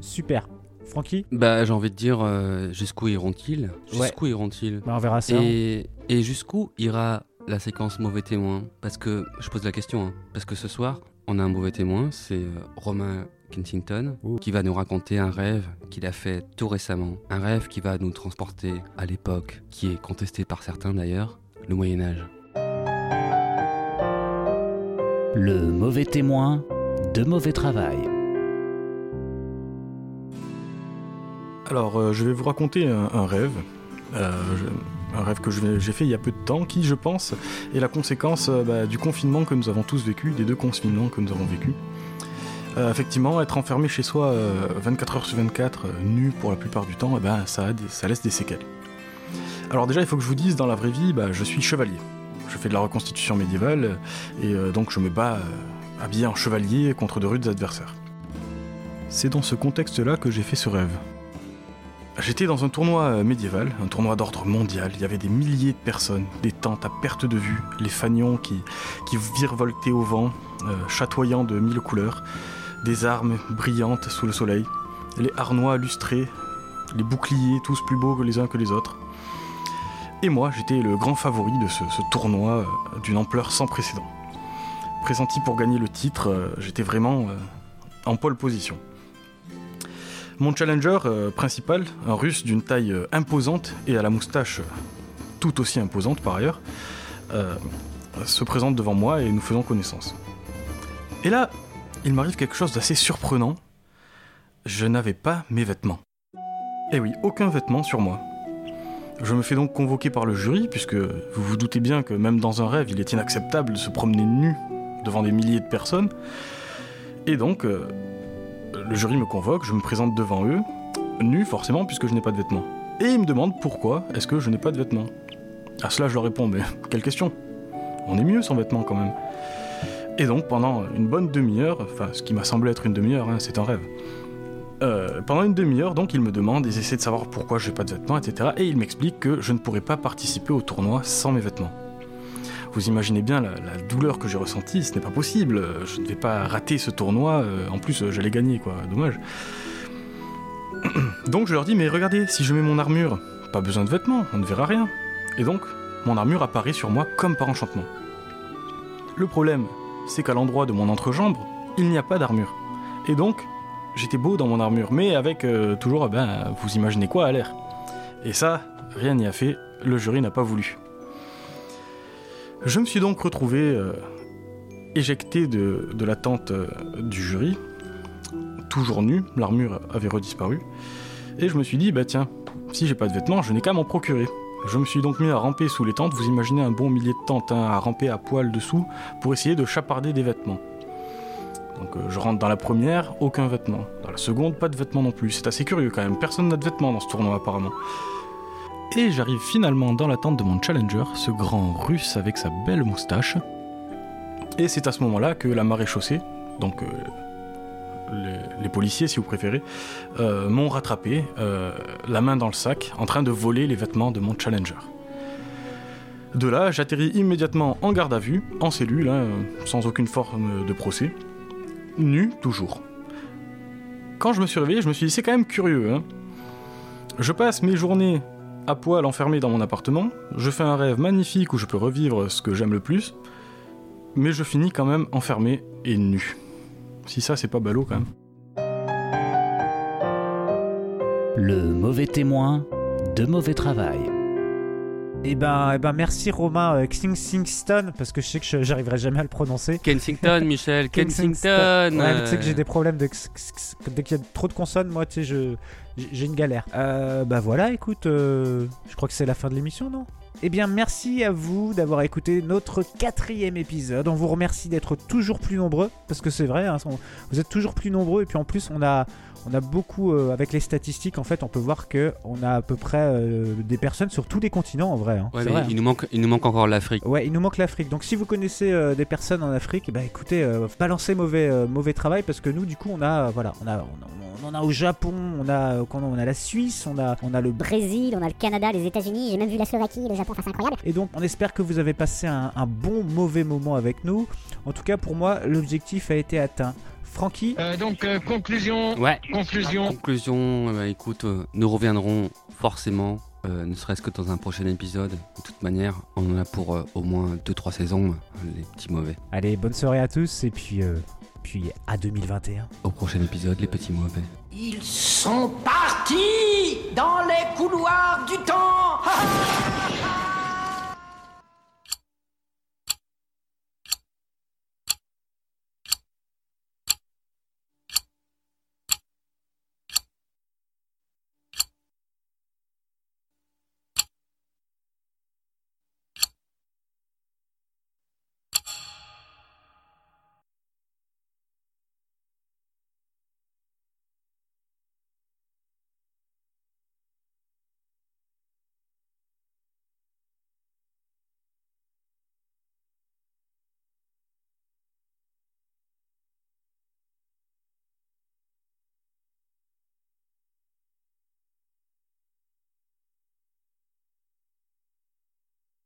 Super. Francky Bah, j'ai envie de dire, euh, jusqu'où iront-ils? Ouais. Jusqu'où iront-ils? Bah, on verra ça. Et, et jusqu'où ira la séquence mauvais témoin Parce que, je pose la question, hein, parce que ce soir, on a un mauvais témoin, c'est euh, Romain Kensington, qui va nous raconter un rêve qu'il a fait tout récemment. Un rêve qui va nous transporter à l'époque, qui est contestée par certains d'ailleurs, le Moyen-Âge. Le mauvais témoin de mauvais travail. Alors, euh, je vais vous raconter un, un rêve. Euh, je- un rêve que j'ai fait il y a peu de temps, qui, je pense, est la conséquence euh, bah, du confinement que nous avons tous vécu, des deux confinements que nous avons vécu. Euh, effectivement, être enfermé chez soi euh, 24 heures sur 24, euh, nu pour la plupart du temps, eh ben, ça, laisse des séquelles. Alors déjà, il faut que je vous dise, dans la vraie vie, bah, je suis chevalier. Je fais de la reconstitution médiévale, euh, et euh, donc je me bats euh, habillé en chevalier contre de rudes adversaires. C'est dans ce contexte-là que j'ai fait ce rêve. J'étais dans un tournoi euh, médiéval, un tournoi d'ordre mondial. Il y avait des milliers de personnes, des tentes à perte de vue, les fanions qui, virevoltaient au vent, euh, chatoyant de mille couleurs, des armes brillantes sous le soleil, les harnois lustrés, les boucliers tous plus beaux que les uns que les autres. Et moi, j'étais le grand favori de ce, tournoi euh, d'une ampleur sans précédent. Pressenti pour gagner le titre, euh, j'étais vraiment euh, en pole position. Mon challenger principal, un russe d'une taille imposante et à la moustache tout aussi imposante par ailleurs, se présente devant moi et nous faisons connaissance. Et là, il m'arrive quelque chose d'assez surprenant. Je n'avais pas mes vêtements. Eh oui, aucun vêtement sur moi. Je me fais donc convoquer par le jury, puisque vous vous doutez bien que même dans un rêve, il est inacceptable de se promener nu devant des milliers de personnes. Et donc, euh, le jury me convoque, je me présente devant eux, nu forcément, puisque je n'ai pas de vêtements. Et ils me demandent pourquoi est-ce que je n'ai pas de vêtements. À cela, je leur réponds, mais quelle question On est mieux sans vêtements quand même. Et donc, pendant une bonne demi-heure, enfin, ce qui m'a semblé être une demi-heure, hein, c'est un rêve. Euh, pendant une demi-heure, donc, ils me demandent, ils essaient de savoir pourquoi j'ai pas de vêtements, etc. Et ils m'expliquent que je ne pourrais pas participer au tournoi sans mes vêtements. Vous imaginez bien la, douleur que j'ai ressentie, ce n'est pas possible, je ne vais pas rater ce tournoi, euh, en plus j'allais gagner quoi, dommage. Donc je leur dis, mais regardez, si je mets mon armure, pas besoin de vêtements, on ne verra rien. Et donc, mon armure apparaît sur moi comme par enchantement. Le problème, c'est qu'à l'endroit de mon entrejambe, il n'y a pas d'armure. Et donc, j'étais beau dans mon armure, mais avec euh, toujours, eh ben, vous imaginez quoi à l'air. Et ça, rien n'y a fait, le jury n'a pas voulu. Je me suis donc retrouvé euh, éjecté de, de la tente euh, du jury, toujours nu, l'armure avait redisparu, et je me suis dit, bah tiens, si j'ai pas de vêtements, je n'ai qu'à m'en procurer. Je me suis donc mis à ramper sous les tentes, vous imaginez un bon millier de tentes, hein, à ramper à poil dessous, pour essayer de chaparder des vêtements. Donc euh, je rentre dans la première, aucun vêtement. Dans la seconde, pas de vêtements non plus. C'est assez curieux quand même, personne n'a de vêtements dans ce tournoi apparemment. Et j'arrive finalement dans la tente de mon challenger, ce grand russe avec sa belle moustache. Et c'est à ce moment-là que la marée chaussée, donc euh, les, policiers si vous préférez, euh, m'ont rattrapé, euh, la main dans le sac, en train de voler les vêtements de mon challenger. De là, j'atterris immédiatement en garde à vue, en cellule, hein, sans aucune forme de procès, nu toujours. Quand je me suis réveillé, je me suis dit c'est quand même curieux. Hein. Je passe mes journées à poil enfermé dans mon appartement, je fais un rêve magnifique où je peux revivre ce que j'aime le plus, mais je finis quand même enfermé et nu. Si ça c'est pas ballot quand même. Le mauvais témoin de mauvais travail. Eh ben, eh ben merci Romain euh, Kensington, parce que je sais que je- j'arriverai jamais à le prononcer. Kensington, Michel, Kensington. Ouais, mais tu sais que j'ai des problèmes de. x- x- x- Dès qu'il y a trop de consonnes, moi, tu sais, je- j'ai j'ai une galère. Euh, bah voilà, écoute, euh, je crois que c'est la fin de l'émission, non? Eh bien, merci à vous d'avoir écouté notre quatrième épisode. On vous remercie d'être toujours plus nombreux, parce que c'est vrai, hein, vous êtes toujours plus nombreux, et puis en plus, on a, on a beaucoup, euh, avec les statistiques, en fait, on peut voir que on a à peu près euh, des personnes sur tous les continents, en vrai. hein. Ouais, C'est mais vrai, il, hein. nous manque, il nous manque encore l'Afrique. Ouais, il nous manque l'Afrique. Donc si vous connaissez euh, des personnes en Afrique, bah écoutez, euh, balancez mauvais, euh, mauvais travail parce que nous, du coup, on a, euh, voilà, on a, on, a- on en a au Japon, on a, euh, on a la Suisse, on a, on a le Brésil, on a le Canada, les États-Unis, j'ai même vu la Slovaquie et le Japon, enfin c'est incroyable. Et donc, on espère que vous avez passé un, un bon, mauvais moment avec nous. En tout cas, pour moi, l'objectif a été atteint. Francky donc, euh, conclusion. Ouais. Conclusion. Conclusion, euh, bah, écoute, euh, nous reviendrons forcément, euh, ne serait-ce que dans un prochain épisode. De toute manière, on en a pour euh, au moins 2-3 saisons, euh, les petits mauvais. Allez, bonne soirée à tous et puis, euh, puis à 2021. Au prochain épisode, les petits mauvais. Ils sont partis dans les couloirs du temps.